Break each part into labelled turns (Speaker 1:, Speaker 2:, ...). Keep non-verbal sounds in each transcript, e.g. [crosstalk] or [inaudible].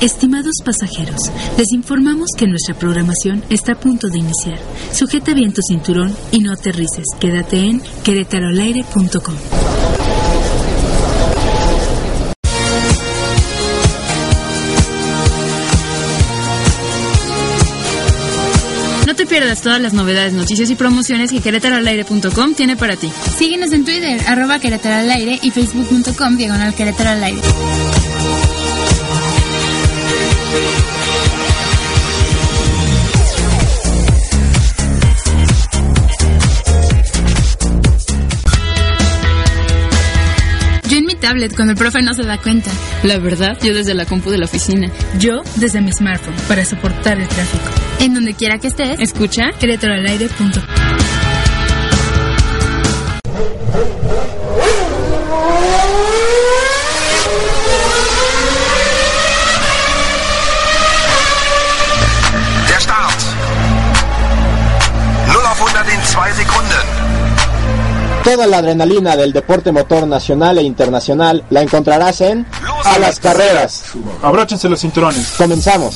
Speaker 1: Estimados pasajeros, les informamos que nuestra programación está a punto de iniciar. Sujeta bien tu cinturón y no aterrices. Quédate en querétaroalaire.com.
Speaker 2: todas las novedades, noticias y promociones que querétaroalaire.com tiene para ti.
Speaker 3: Síguenos en Twitter, arroba Querétaro al y facebook.com diagonal Querétaro al aire. Tablet, cuando el profe no se da cuenta.
Speaker 2: La verdad, yo desde la compu de la oficina.
Speaker 1: Yo desde mi smartphone para soportar el tráfico.
Speaker 3: En donde quiera que estés.
Speaker 2: Escucha.
Speaker 1: querétaroalaire.com.
Speaker 4: Der Start. 0 auf 100 in 2 Sekunden.
Speaker 5: Toda la adrenalina del deporte motor nacional e internacional la encontrarás en A las Carreras.
Speaker 6: Abróchense los cinturones.
Speaker 5: Comenzamos.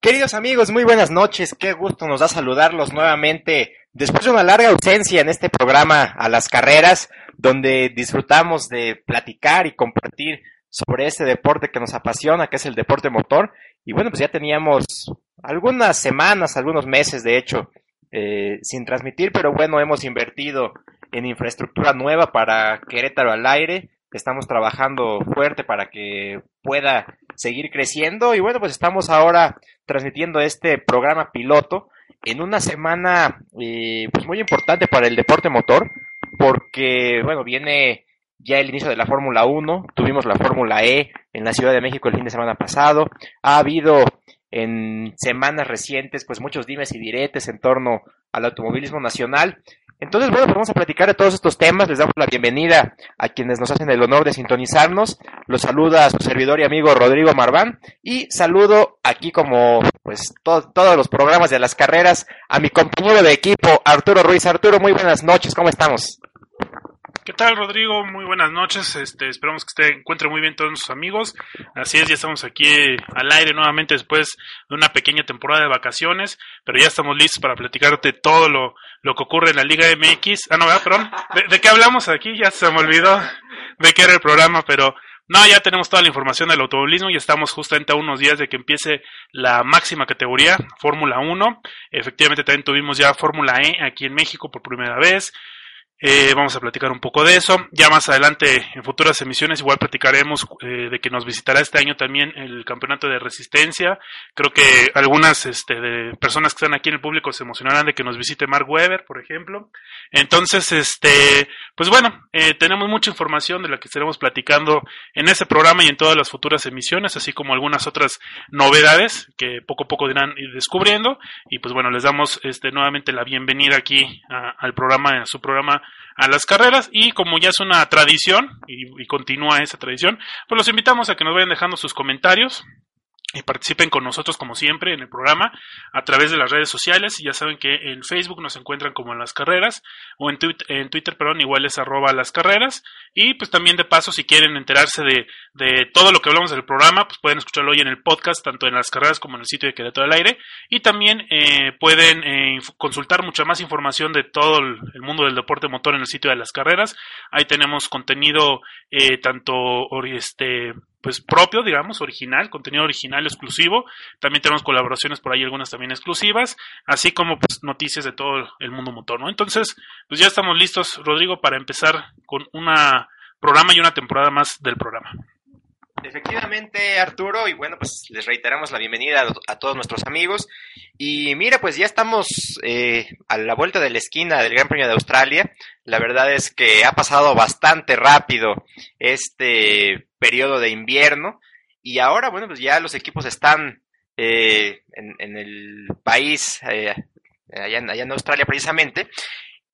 Speaker 7: Queridos amigos, muy buenas noches. Qué gusto nos da saludarlos nuevamente después de una larga ausencia en este programa a las carreras, donde disfrutamos de platicar y compartir sobre este deporte que nos apasiona, que es el deporte motor. Y bueno, pues ya teníamos algunas semanas, algunos meses, de hecho, eh, sin transmitir, pero bueno, hemos invertido en infraestructura nueva para Querétaro al aire. Estamos trabajando fuerte para que pueda seguir creciendo y bueno, pues estamos ahora transmitiendo este programa piloto en una semana eh, pues muy importante para el deporte motor porque bueno, viene ya el inicio de la Fórmula 1, tuvimos la Fórmula E en la Ciudad de México el fin de semana pasado, ha habido en semanas recientes pues muchos dimes y diretes en torno al automovilismo nacional. Entonces, bueno, pues vamos a platicar de todos estos temas. Les damos la bienvenida a quienes nos hacen el honor de sintonizarnos. Los saluda su servidor y amigo Rodrigo Marván. Y saludo aquí como pues to- todos los programas de las carreras a mi compañero de equipo, Arturo Ruiz. Arturo, muy buenas noches. ¿Cómo estamos?
Speaker 6: ¿Qué tal, Rodrigo? Muy buenas noches. Este, esperamos que se encuentre muy bien todos nuestros amigos. Así es, ya estamos aquí eh, al aire nuevamente después de una pequeña temporada de vacaciones, pero ya estamos listos para platicarte todo lo, lo que ocurre en la Liga MX. Ah, no, ¿verdad? Perdón. ¿De, de qué hablamos aquí? Ya se me olvidó de qué era el programa, pero no, ya tenemos toda la información del automovilismo y estamos justamente a unos días de que empiece la máxima categoría, Fórmula 1. Efectivamente, también tuvimos ya Fórmula E aquí en México por primera vez. Eh, vamos a platicar un poco de eso. Ya más adelante, en futuras emisiones, igual platicaremos eh, de que nos visitará este año también el campeonato de resistencia. Creo que algunas este, de personas que están aquí en el público se emocionarán de que nos visite Mark Webber, por ejemplo. Entonces, este, pues bueno, eh, tenemos mucha información de la que estaremos platicando en este programa y en todas las futuras emisiones, así como algunas otras novedades que poco a poco irán ir descubriendo. Y pues bueno, les damos este, nuevamente la bienvenida aquí al programa, a su programa a las carreras y como ya es una tradición y, continúa esa tradición, pues los invitamos a que nos vayan dejando sus comentarios y participen con nosotros como siempre en el programa a través de las redes sociales. Ya saben que en Facebook nos encuentran como en las carreras o en, Twitter, en Twitter perdón, igual es arroba las carreras. Y pues también de paso si quieren enterarse de, de todo lo que hablamos del programa pues pueden escucharlo hoy en el podcast tanto en las carreras como en el sitio de Querétaro del Aire. Y también eh, pueden eh, consultar mucha más información de todo el, mundo del deporte motor en el sitio de las carreras. Ahí tenemos contenido eh, tanto este pues propio, digamos, original, contenido original exclusivo. También tenemos colaboraciones por ahí, algunas también exclusivas, así como pues noticias de todo el mundo motor, ¿no? Entonces, pues ya estamos listos, Rodrigo, para empezar con una programa y una temporada más del programa.
Speaker 7: Efectivamente, Arturo, y bueno, pues les reiteramos la bienvenida a, todos nuestros amigos. Y mira, pues ya estamos eh, a la vuelta de la esquina del Gran Premio de Australia. La verdad es que ha pasado bastante rápido este periodo de invierno. Y ahora, bueno, pues ya los equipos están eh, en, el país, eh, allá, allá en Australia precisamente,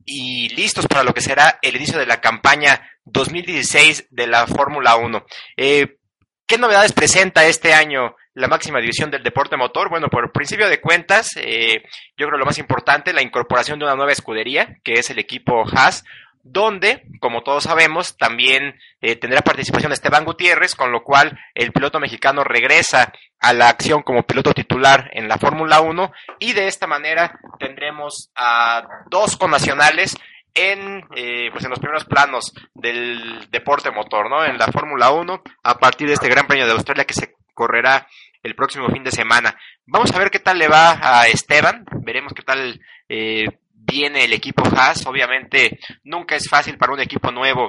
Speaker 7: y listos para lo que será el inicio de la campaña 2016 de la Fórmula 1. Eh, ¿Qué novedades presenta este año la máxima división del deporte motor? Bueno, por principio de cuentas, eh, yo creo lo más importante, la incorporación de una nueva escudería, que es el equipo Haas, donde, como todos sabemos, también eh, tendrá participación Esteban Gutiérrez, con lo cual el piloto mexicano regresa a la acción como piloto titular en la Fórmula 1 y de esta manera tendremos a dos connacionales en, eh, pues en los primeros planos del deporte motor, ¿no? En la Fórmula 1, a partir de este Gran Premio de Australia que se correrá el próximo fin de semana. Vamos a ver qué tal le va a Esteban, veremos qué tal eh, viene el equipo Haas. Obviamente, nunca es fácil para un equipo nuevo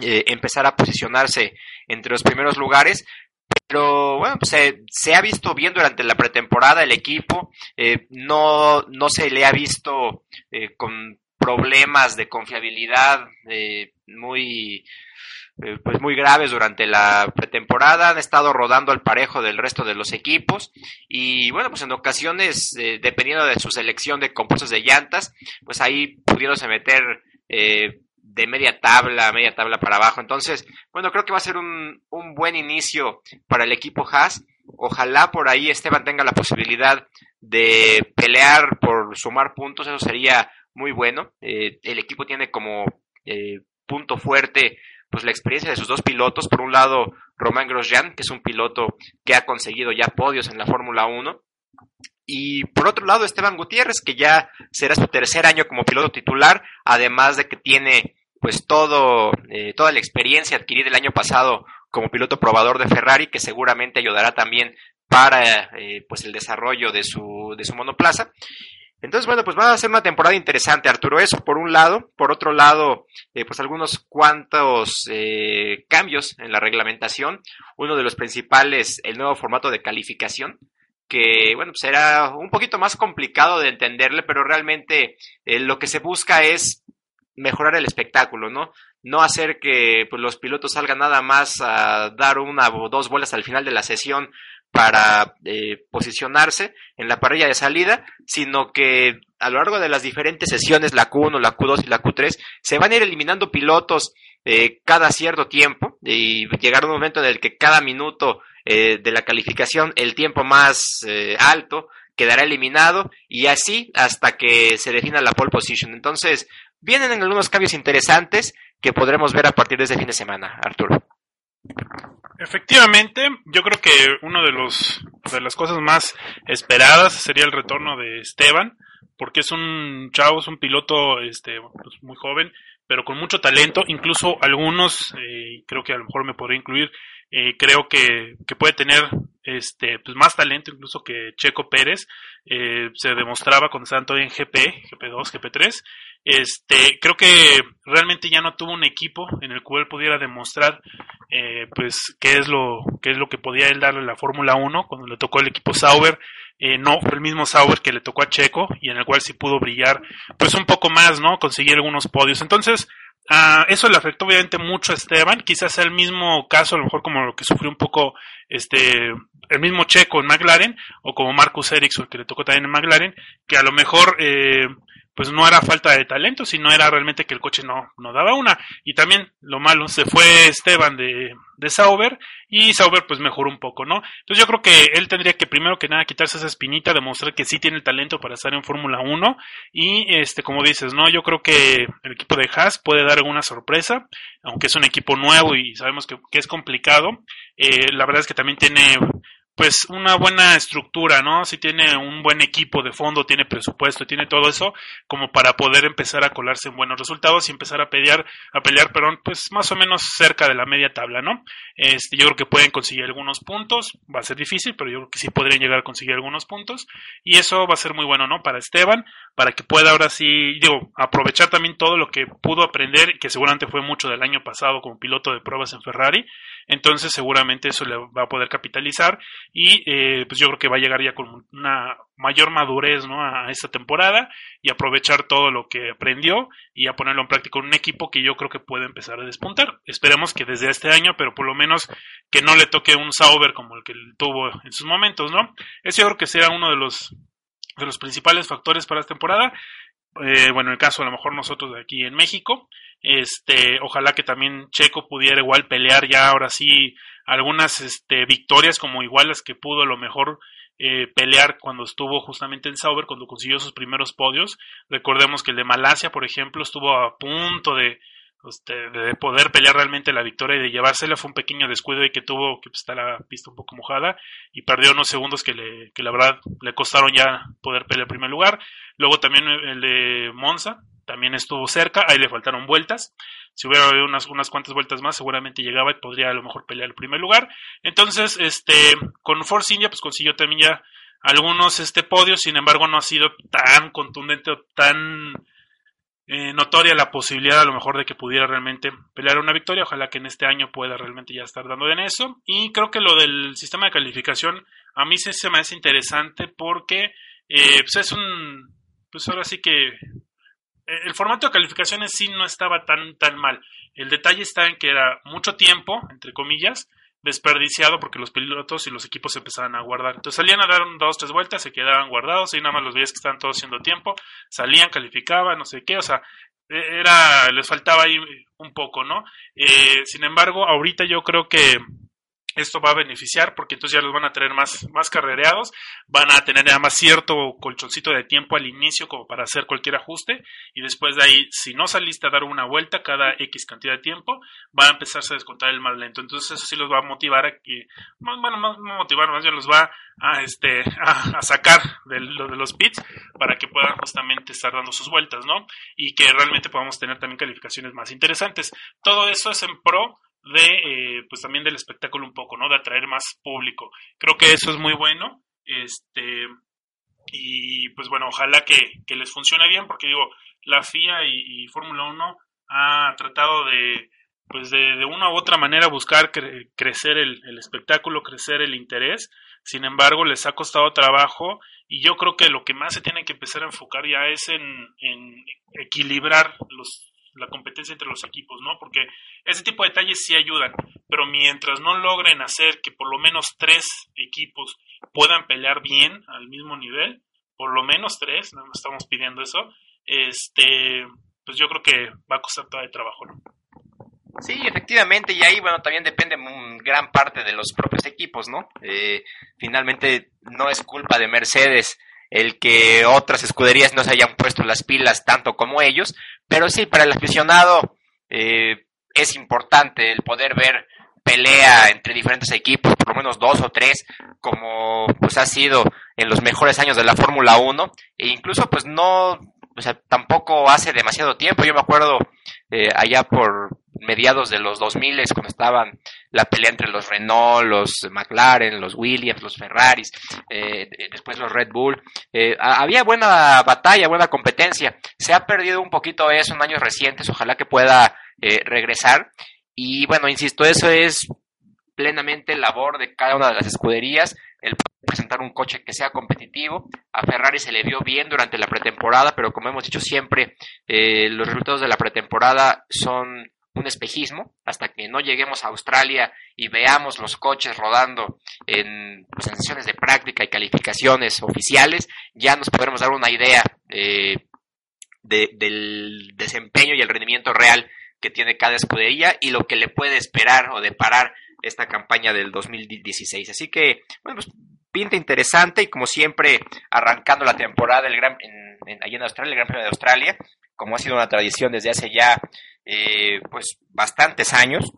Speaker 7: eh, empezar a posicionarse entre los primeros lugares, pero bueno, pues, se, se, ha visto bien durante la pretemporada el equipo, eh, no, no se le ha visto con problemas de confiabilidad eh, muy eh, pues muy graves durante la pretemporada, han estado rodando al parejo del resto de los equipos y bueno, pues en ocasiones, eh, dependiendo de su selección de compuestos de llantas, pues ahí pudiéndose meter de media tabla, media tabla para abajo. Entonces, bueno, creo que va a ser un, un buen inicio para el equipo Haas. Ojalá por ahí Esteban tenga la posibilidad de pelear por sumar puntos, eso sería muy bueno. Eh, el equipo tiene como eh, punto fuerte pues la experiencia de sus dos pilotos. Por un lado, Romain Grosjean, que es un piloto que ha conseguido ya podios en la Fórmula 1. Y por otro lado, Esteban Gutiérrez, que ya será su tercer año como piloto titular, además de que tiene pues todo, eh, toda la experiencia adquirida el año pasado como piloto probador de Ferrari, que seguramente ayudará también para pues el desarrollo de su, de su monoplaza. Entonces, bueno, pues va a ser una temporada interesante, Arturo. Eso por un lado. Por otro lado, eh, pues algunos cuantos eh, cambios en la reglamentación. Uno de los principales, el nuevo formato de calificación, que, bueno, pues será un poquito más complicado de entenderle, pero realmente eh, lo que se busca es mejorar el espectáculo, ¿no? No hacer que pues, los pilotos salgan nada más a dar una o dos vueltas al final de la sesión para eh, posicionarse en la parrilla de salida, sino que a lo largo de las diferentes sesiones, la Q1, la Q2 y la Q3, se van a ir eliminando pilotos eh, cada cierto tiempo y llegar un momento en el que cada minuto eh, de la calificación, el tiempo más alto, quedará eliminado y así hasta que se defina la pole position. Entonces, vienen algunos cambios interesantes que podremos ver a partir de este fin de semana, Arturo.
Speaker 6: Efectivamente, yo creo que una de los de las cosas más esperadas sería el retorno de Esteban, porque es un chavo, es un piloto este pues, muy joven, pero con mucho talento, incluso algunos, eh, creo que a lo mejor me podría incluir, eh, creo que, que, puede tener este pues más talento incluso que Checo Pérez, eh, se demostraba cuando estaba en GP, GP2, GP3, este, creo que realmente ya no tuvo un equipo en el cual pudiera demostrar eh, pues qué es lo qué es lo que podía él darle a la Fórmula 1 cuando le tocó el equipo Sauber. Eh, no fue el mismo Sauber que le tocó a Checo y en el cual sí pudo brillar pues un poco más no conseguir algunos podios. Entonces eso le afectó obviamente mucho a Esteban. Quizás el mismo caso a lo mejor como lo que sufrió un poco este el mismo Checo en McLaren o como Marcus Ericsson que le tocó también en McLaren que a lo mejor eh, pues no era falta de talento, sino era realmente que el coche no, no daba una. Y también lo malo, se fue Esteban de, de Sauber y Sauber pues mejoró un poco, ¿no? Entonces yo creo que él tendría que primero que nada quitarse esa espinita, demostrar que sí tiene el talento para estar en Fórmula 1 y este como dices, ¿no? Yo creo que el equipo de Haas puede dar alguna sorpresa, aunque es un equipo nuevo y sabemos que, que es complicado. Eh, la verdad es que también tiene pues una buena estructura, ¿no? Si tiene un buen equipo de fondo, tiene presupuesto, tiene todo eso como para poder empezar a colarse en buenos resultados y empezar a pelear, a pelear, perdón, pues más o menos cerca de la media tabla, ¿no? Este, yo creo que pueden conseguir algunos puntos, va a ser difícil, pero yo creo que sí podrían llegar a conseguir algunos puntos y eso va a ser muy bueno, ¿no? Para Esteban, para que pueda ahora sí, digo, aprovechar también todo lo que pudo aprender, que seguramente fue mucho del año pasado como piloto de pruebas en Ferrari, entonces seguramente eso le va a poder capitalizar y eh, pues yo creo que va a llegar ya con una mayor madurez ¿no? a esta temporada y aprovechar todo lo que aprendió y a ponerlo en práctica en un equipo que yo creo que puede empezar a despuntar. Esperemos que desde este año, pero por lo menos que no le toque un Sauber como el que tuvo en sus momentos, ¿no? Ese yo creo que será uno de los de los principales factores para esta temporada. Eh, bueno, en el caso a lo mejor nosotros de aquí en México, este, ojalá que también Checo pudiera igual pelear ya ahora sí algunas este, victorias como igual las que pudo a lo mejor eh, pelear cuando estuvo justamente en Sauber, cuando consiguió sus primeros podios. Recordemos que el de Malasia, por ejemplo, estuvo a punto de, de poder pelear realmente la victoria y de llevársela. Fue un pequeño descuido y que tuvo que está la pista un poco mojada y perdió unos segundos que le que la verdad le costaron ya poder pelear el primer lugar. Luego también el de Monza también estuvo cerca ahí le faltaron vueltas. Si hubiera habido unas unas cuantas vueltas más seguramente llegaba y podría a lo mejor pelear el primer lugar. Entonces este con Force India pues consiguió también ya algunos este podios. Sin embargo no ha sido tan contundente o tan eh, notoria la posibilidad a lo mejor de que pudiera realmente pelear una victoria. Ojalá que en este año pueda realmente ya estar dando en eso. Y creo que lo del sistema de calificación a mí sí se me hace interesante porque eh, pues es un, pues ahora sí que eh, el formato de calificación en sí no estaba tan, tan mal. El detalle está en que era mucho tiempo, entre comillas, desperdiciado porque los pilotos y los equipos empezaban a guardar. Entonces salían a dar dos, tres vueltas, se quedaban guardados y nada más los veías que estaban todos haciendo tiempo, salían, calificaban, no sé qué, o sea, e, era, les faltaba ahí un poco, ¿no? Eh, sin embargo, ahorita yo creo que esto va a beneficiar porque entonces ya los van a tener más, más carrereados, van a tener además cierto colchoncito de tiempo al inicio como para hacer cualquier ajuste y después de ahí, si no saliste a dar una vuelta cada X cantidad de tiempo, va a empezarse a descontar el más lento. Entonces eso sí los va a motivar a que, bueno, más motivar, más bien los va a, este, a, sacar de, de los pits para que puedan justamente estar dando sus vueltas, ¿no? Y que realmente podamos tener también calificaciones más interesantes. Todo eso es en pro de, eh, pues también del espectáculo un poco, ¿no? De atraer más público. Creo que eso es muy bueno. Este, y pues bueno, ojalá que, que les funcione bien, porque digo, la FIA y, Fórmula 1 ha tratado de, pues de, de una u otra manera buscar crecer el, el, espectáculo, crecer el interés. Sin embargo, les ha costado trabajo y yo creo que lo que más se tiene que empezar a enfocar ya es en, en equilibrar los, la competencia entre los equipos, ¿no? Porque ese tipo de detalles sí ayudan, pero mientras no logren hacer que por lo menos tres equipos puedan pelear bien al mismo nivel, por lo menos tres, no estamos pidiendo eso, este, pues yo creo que va a costar todavía trabajo, ¿no?
Speaker 7: Sí, efectivamente, y ahí, bueno, también depende gran parte de los propios equipos, ¿no? Eh, finalmente, no es culpa de Mercedes el que otras escuderías no se hayan puesto las pilas tanto como ellos, pero sí, para el aficionado eh, es importante el poder ver pelea entre diferentes equipos, por lo menos dos o tres, como pues ha sido en los mejores años de la Fórmula 1, e incluso pues no, o sea, tampoco hace demasiado tiempo, yo me acuerdo eh, allá por mediados de los 2000 cuando estaban la pelea entre los Renault, los McLaren, los Williams, los Ferraris, eh, después los Red Bull. Eh, había buena batalla, buena competencia. Se ha perdido un poquito eso en años recientes, ojalá que pueda eh, regresar. Y bueno, insisto, eso es plenamente labor de cada una de las escuderías, el presentar un coche que sea competitivo. A Ferrari se le vio bien durante la pretemporada, pero como hemos dicho siempre, los resultados de la pretemporada son un espejismo hasta que no lleguemos a Australia y veamos los coches rodando en, pues, sesiones de práctica y calificaciones oficiales, ya nos podremos dar una idea eh, del desempeño y el rendimiento real que tiene cada escudería y lo que le puede esperar o deparar esta campaña del 2016. Así que, bueno, pues pinta interesante y como siempre, arrancando la temporada del gran, en, allí en Australia, el Gran Premio de Australia, como ha sido una tradición desde hace ya eh, pues bastantes años.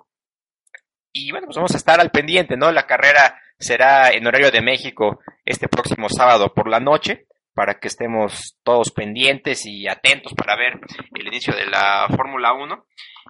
Speaker 7: Y bueno, pues vamos a estar al pendiente, ¿no? La carrera será en horario de México este próximo sábado por la noche, para que estemos todos pendientes y atentos para ver el inicio de la Fórmula 1.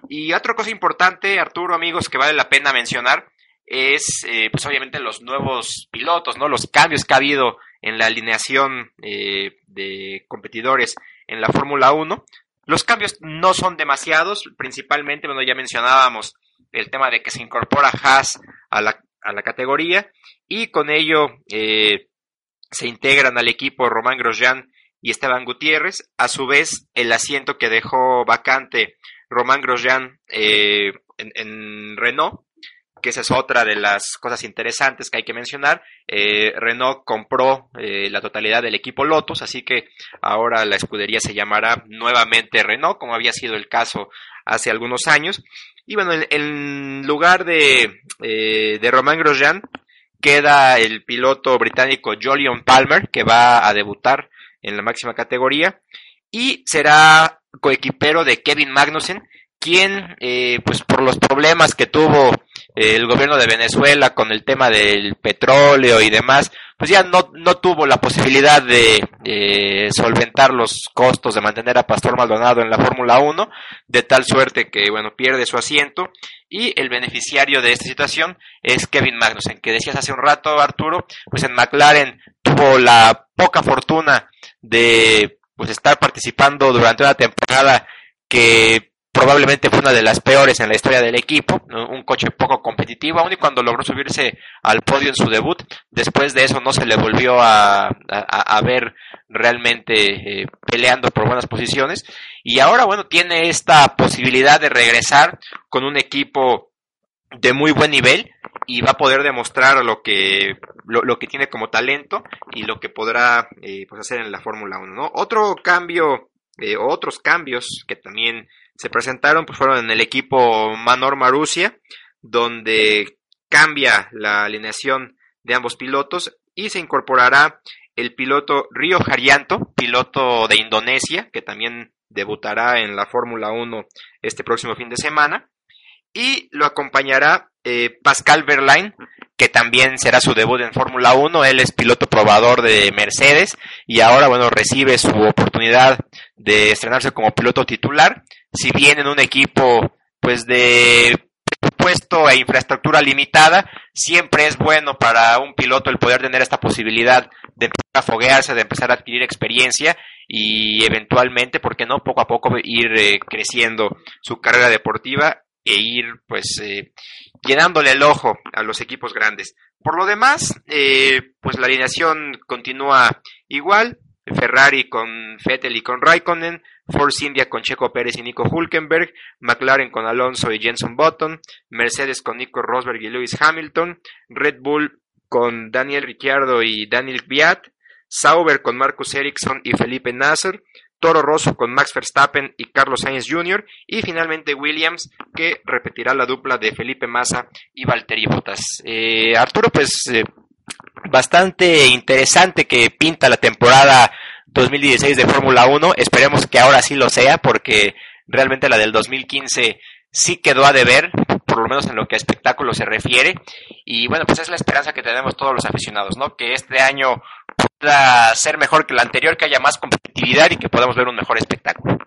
Speaker 7: Y otra cosa importante, Arturo, amigos, que vale la pena mencionar, es eh, pues obviamente los nuevos pilotos, ¿no? Los cambios que ha habido en la alineación eh, de competidores en la Fórmula 1. Los cambios no son demasiados, principalmente, bueno, ya mencionábamos el tema de que se incorpora Haas a la, a la categoría y con ello eh, se integran al equipo Román Grosjean y Esteban Gutiérrez. A su vez, el asiento que dejó vacante Román Grosjean eh, en, Renault, que esa es otra de las cosas interesantes que hay que mencionar. Eh, Renault compró eh, la totalidad del equipo Lotus, así que ahora la escudería se llamará nuevamente Renault, como había sido el caso hace algunos años. Y bueno, en, lugar de, de Román Grosjean, queda el piloto británico Jolion Palmer, que va a debutar en la máxima categoría, y será coequipero de Kevin Magnussen, quien, eh, pues por los problemas que tuvo eh, el gobierno de Venezuela con el tema del petróleo y demás, pues ya no, no tuvo la posibilidad de eh, solventar los costos de mantener a Pastor Maldonado en la Fórmula 1, de tal suerte que, bueno, pierde su asiento. Y el beneficiario de esta situación es Kevin Magnussen, que decías hace un rato, Arturo, pues en McLaren tuvo la poca fortuna de pues estar participando durante una temporada que probablemente fue una de las peores en la historia del equipo, un coche poco competitivo, aun y cuando logró subirse al podio en su debut, después de eso no se le volvió a, ver realmente eh, peleando por buenas posiciones, y ahora bueno, tiene esta posibilidad de regresar con un equipo de muy buen nivel y va a poder demostrar lo que lo, que tiene como talento y lo que podrá eh, pues hacer en la Fórmula 1 ¿no? otro cambio eh, otros cambios que también se presentaron pues fueron en el equipo Manor Marussia, donde cambia la alineación de ambos pilotos y se incorporará el piloto Río Haryanto, piloto de Indonesia, que también debutará en la Fórmula 1 este próximo fin de semana. Y lo acompañará eh, Pascal Verlaine, que también será su debut en Fórmula 1. Él es piloto probador de Mercedes y ahora, bueno, recibe su oportunidad de estrenarse como piloto titular si bien en un equipo pues de presupuesto e infraestructura limitada, siempre es bueno para un piloto el poder tener esta posibilidad de empezar a foguearse, de empezar a adquirir experiencia y eventualmente, ¿por qué no?, poco a poco ir eh, creciendo su carrera deportiva e ir pues eh, llenándole el ojo a los equipos grandes. Por lo demás, eh, pues la alineación continúa igual, Ferrari con Vettel y con Raikkonen, Force India con Checo Pérez y Nico Hulkenberg, McLaren con Alonso y Jenson Button, Mercedes con Nico Rosberg y Lewis Hamilton, Red Bull con Daniel Ricciardo y Daniel Viat, Sauber con Marcus Ericsson y Felipe Nasser, Toro Rosso con Max Verstappen y Carlos Sainz Jr. y finalmente Williams que repetirá la dupla de Felipe Massa y Valtteri Bottas. Eh, Arturo, pues eh, bastante interesante que pinta la temporada 2016 de Fórmula 1. Esperemos que ahora sí lo sea porque realmente la del 2015 sí quedó a deber, por lo menos en lo que a espectáculo se refiere. Y bueno, pues es la esperanza que tenemos todos los aficionados, ¿no? Que este año pueda ser mejor que el anterior, que haya más competitividad y que podamos ver un mejor espectáculo.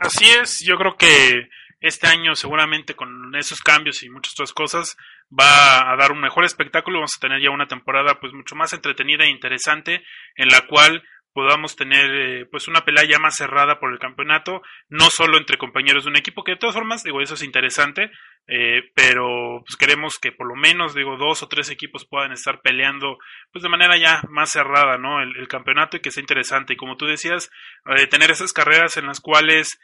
Speaker 6: Así es, yo creo que este año seguramente con esos cambios y muchas otras cosas va a dar un mejor espectáculo, vamos a tener ya una temporada pues mucho más entretenida e interesante en la cual podamos tener eh, pues una pelea ya más cerrada por el campeonato, no solo entre compañeros de un equipo, que de todas formas, digo, eso es interesante, eh, pero pues queremos que por lo menos, digo, dos o tres equipos puedan estar peleando pues de manera ya más cerrada, ¿no? El, campeonato y que sea interesante. Y como tú decías, eh, tener esas carreras en las cuales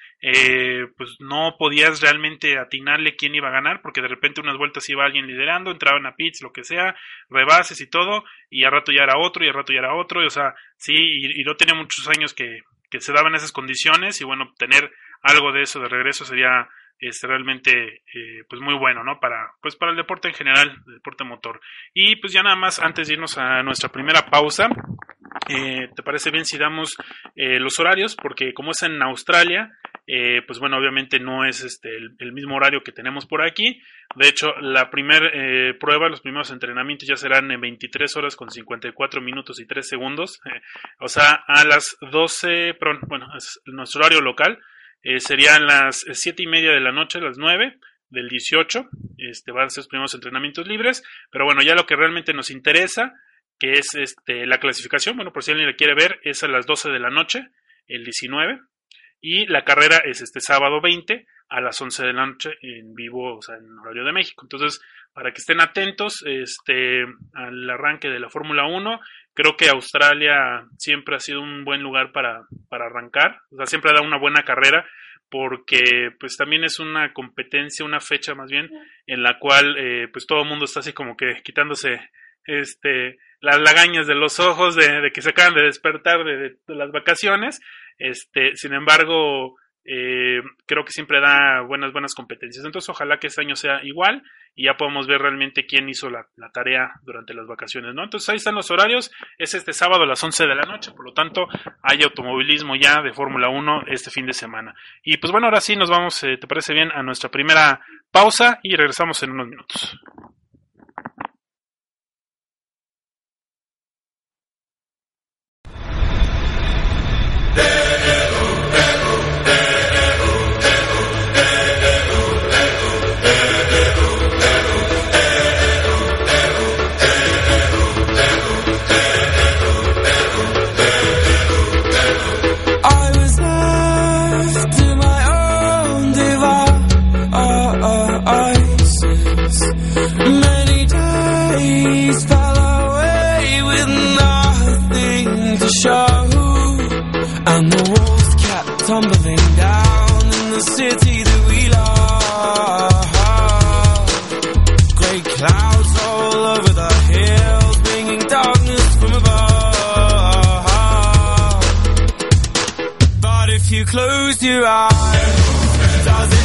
Speaker 6: pues no podías realmente atinarle quién iba a ganar, porque de repente unas vueltas iba alguien liderando, entraban a pits, lo que sea, rebases y todo, y al rato ya era otro, y al rato ya era otro, y, o sea, sí, y, no tenía muchos años que, que se daban esas condiciones, y bueno, tener algo de eso de regreso sería es realmente eh, pues muy bueno no para pues para el deporte en general el deporte motor y pues ya nada más antes de irnos a nuestra primera pausa eh, te parece bien si damos eh, los horarios porque como es en Australia eh, pues bueno, obviamente no es este el, mismo horario que tenemos por aquí. De hecho, la primera eh, prueba, los primeros entrenamientos ya serán en 23 horas con 54 minutos y 3 segundos. Eh, o sea, a las 12, perdón, bueno, es nuestro horario local, serían las 7 y media de la noche, las 9 del 18. Este, van a ser los primeros entrenamientos libres. Pero bueno, ya lo que realmente nos interesa, que es este, la clasificación, bueno, por si alguien le quiere ver, es a las 12 de la noche, el 19 y la carrera es este sábado 20, a las 11 de la noche en vivo, o sea, en horario de México. Entonces, para que estén atentos este, al arranque de la Fórmula 1, creo que Australia siempre ha sido un buen lugar para, para arrancar, o sea, siempre ha dado una buena carrera porque pues también es una competencia, una fecha más bien, en la cual eh, pues todo el mundo está así como que quitándose este las lagañas de los ojos de, que se acaban de despertar de, las vacaciones, este, sin embargo, eh, creo que siempre da buenas, buenas competencias. Entonces, ojalá que este año sea igual y ya podemos ver realmente quién hizo la, tarea durante las vacaciones, ¿no? Entonces, ahí están los horarios. Es este sábado a las 11 de la noche, por lo tanto, hay automovilismo ya de Fórmula 1 este fin de semana. Y pues bueno, ahora sí nos vamos, eh, ¿te parece bien? A nuestra primera pausa y regresamos en unos minutos.
Speaker 2: tumbling down in the city that we love. Great clouds all over the hills, bringing darkness from above. But if you close your eyes, does it?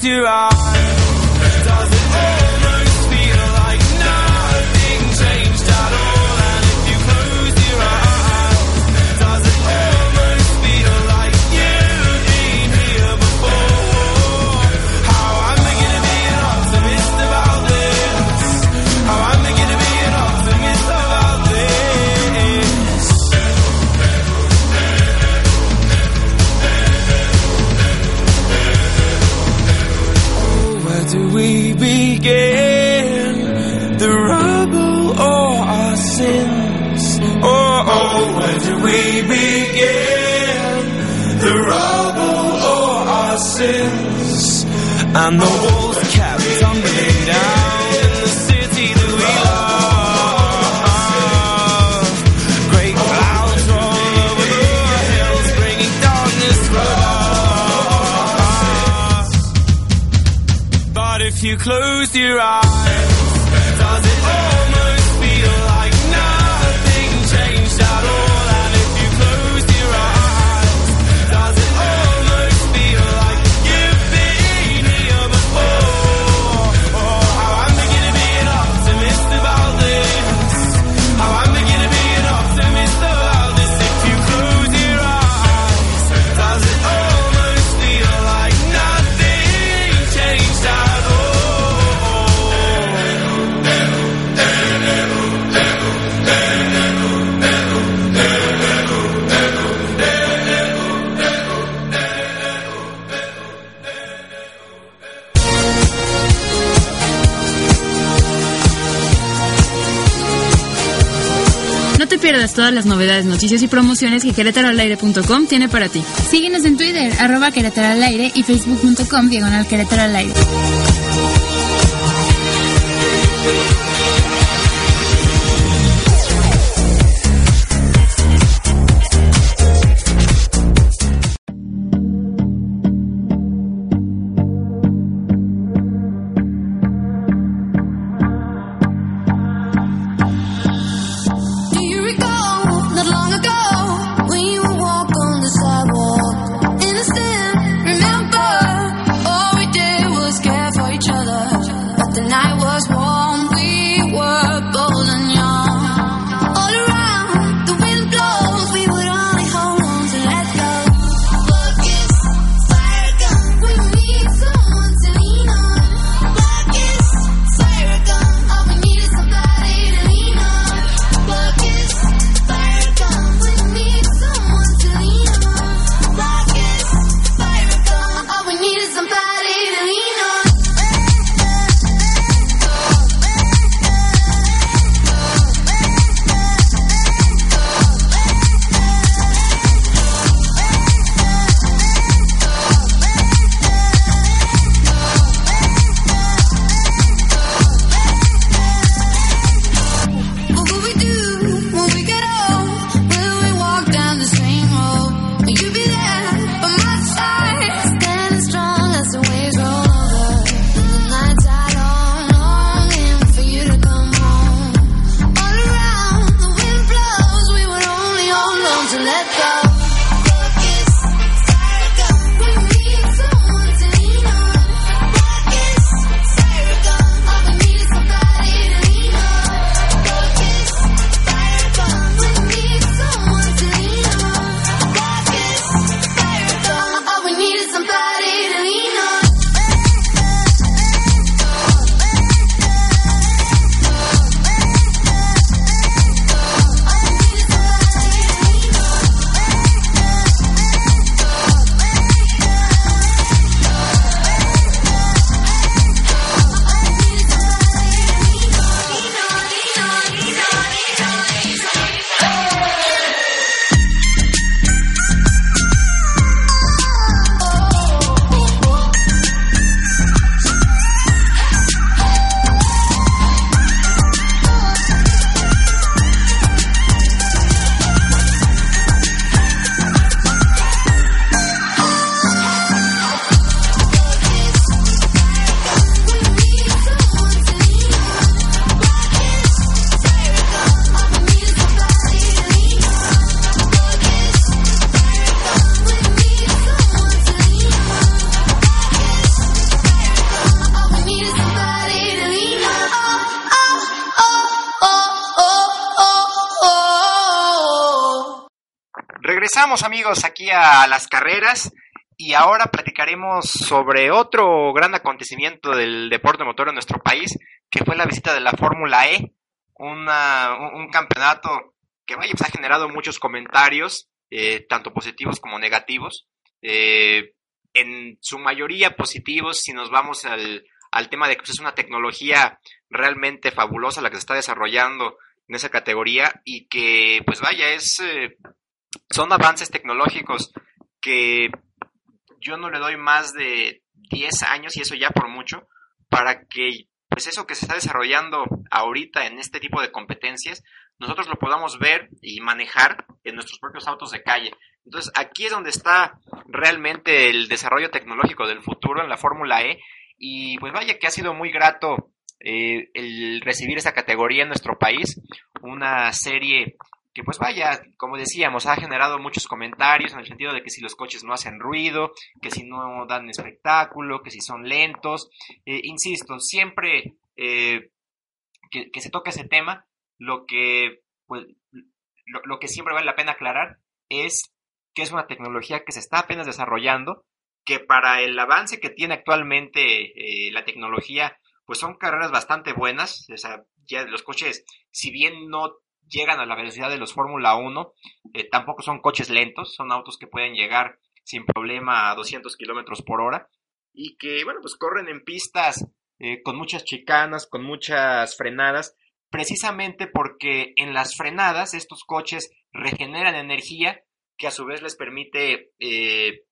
Speaker 2: Todas novedades, noticias y promociones que querétaroalaire.com tiene para ti.
Speaker 3: Síguenos en Twitter, arroba Querétaro y facebook.com diagonal Querétaro al aire.
Speaker 7: Regresamos amigos aquí a las carreras y ahora platicaremos sobre otro gran acontecimiento del deporte motor en nuestro país, que fue la visita de la Fórmula E, una, un, campeonato que vaya, pues, ha generado muchos comentarios, eh, tanto positivos como negativos. Eh, en su mayoría positivos si nos vamos al, al tema de que pues, es una tecnología realmente fabulosa la que se está desarrollando en esa categoría y que pues vaya es eh, son avances tecnológicos que yo no le doy más de 10 años y eso ya por mucho para que pues eso que se está desarrollando ahorita en este tipo de competencias nosotros lo podamos ver y manejar en nuestros propios autos de calle. Entonces aquí es donde está realmente el desarrollo tecnológico del futuro en la Fórmula E y pues vaya que ha sido muy grato eh, el recibir esa categoría en nuestro país, una serie que pues vaya, como decíamos, ha generado muchos comentarios en el sentido de que si los coches no hacen ruido, que si no dan espectáculo, que si son lentos. Eh, insisto, siempre eh, que, se toca ese tema, lo que, pues, lo, que siempre vale la pena aclarar es que es una tecnología que se está apenas desarrollando, que para el avance que tiene actualmente eh, la tecnología, pues son carreras bastante buenas. O sea, ya los coches, si bien no llegan a la velocidad de los Fórmula 1. Eh, tampoco son coches lentos, son autos que pueden llegar sin problema a 200 kilómetros por hora y que, bueno, pues corren en pistas eh, con muchas chicanas, con muchas frenadas, precisamente porque en las frenadas estos coches regeneran energía que a su vez les permite eh,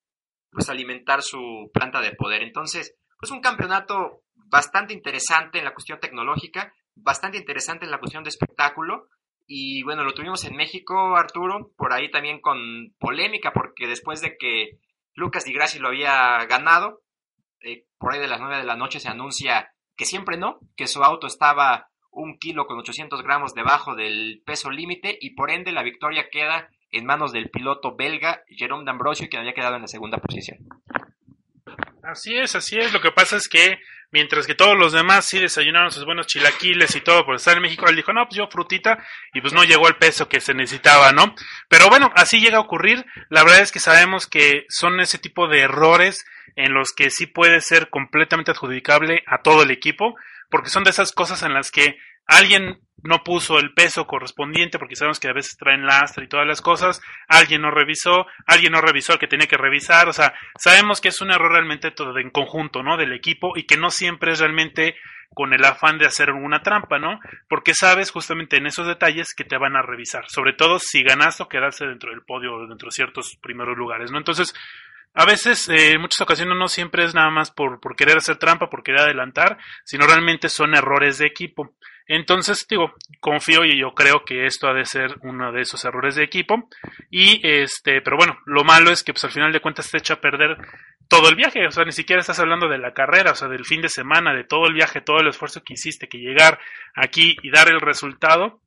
Speaker 7: pues alimentar su planta de poder. Entonces, pues un campeonato bastante interesante en la cuestión tecnológica, bastante interesante en la cuestión de espectáculo y bueno, lo tuvimos en México, Arturo, por ahí también con polémica, porque después de que Lucas Di Grassi lo había ganado, eh, por ahí de las 9 de la noche se anuncia que siempre no, que su auto estaba un kilo con 800 gramos debajo del peso límite y por ende la victoria queda en manos del piloto belga Jerome D'Ambrosio, quien había quedado en la segunda posición.
Speaker 6: Así es, así es. Lo que pasa es que mientras que todos los demás sí desayunaron sus buenos chilaquiles y todo por estar en México, él dijo, no, pues yo frutita y pues no llegó al peso que se necesitaba, ¿no? Pero bueno, así llega a ocurrir. La verdad es que sabemos que son ese tipo de errores en los que sí puede ser completamente adjudicable a todo el equipo, porque son de esas cosas en las que alguien no puso el peso correspondiente porque sabemos que a veces traen lastre y todas las cosas, alguien no revisó, alguien no revisó al que tenía que revisar, o sea, sabemos que es un error realmente todo en conjunto, ¿no? Del equipo y que no siempre es realmente con el afán de hacer una trampa, ¿no? Porque sabes justamente en esos detalles que te van a revisar, sobre todo si ganas o quedarse dentro del podio, dentro de ciertos primeros lugares, ¿no? Entonces, a veces, eh, en muchas ocasiones no siempre es nada más por, por querer hacer trampa, por querer adelantar, sino realmente son errores de equipo. Entonces, digo, confío y yo creo que esto ha de ser uno de esos errores de equipo. Y este, pero bueno, lo malo es que pues al final de cuentas te echa a perder todo el viaje, o sea, ni siquiera estás hablando de la carrera, o sea, del fin de semana, de todo el viaje, todo el esfuerzo que hiciste, que llegar aquí y dar el resultado,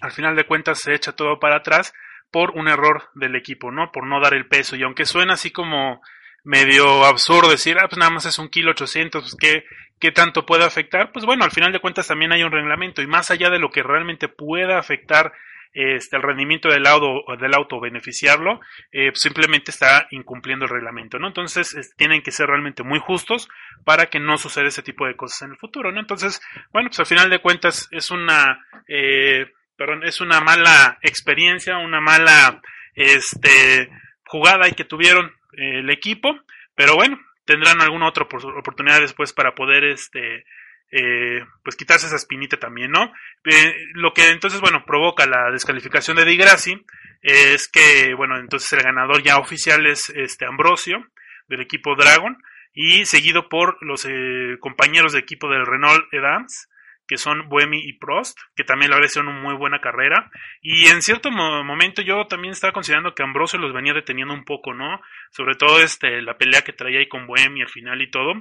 Speaker 6: al final de cuentas se echa todo para atrás por un error del equipo, ¿no? Por no dar el peso. Y aunque suena así como medio absurdo decir, ah, pues nada más es un kilo ochocientos, pues qué, qué tanto puede afectar, pues bueno, al final de cuentas también hay un reglamento y más allá de lo que realmente pueda afectar este, el rendimiento del auto, del auto beneficiarlo, eh, simplemente está incumpliendo el reglamento, ¿no? Entonces tienen que ser realmente muy justos para que no suceda ese tipo de cosas en el futuro, ¿no? Entonces, bueno, pues al final de cuentas es una, eh, perdón, es una mala experiencia, una mala, este, jugada que tuvieron eh, el equipo, pero bueno, tendrán alguna otra oportunidad después para poder este eh, pues quitarse esa espinita también, ¿no? Eh, lo que entonces, bueno, provoca la descalificación de Di Grassi es que, bueno, entonces el ganador ya oficial es este Ambrosio del equipo Dragon y seguido por los eh, compañeros de equipo del Renault Edams que son Buemi y Prost, que también la verdad una muy buena carrera. Y en cierto momento yo también estaba considerando que Ambrosio los venía deteniendo un poco, ¿no? Sobre todo este, la pelea que traía ahí con Buemi al final y todo.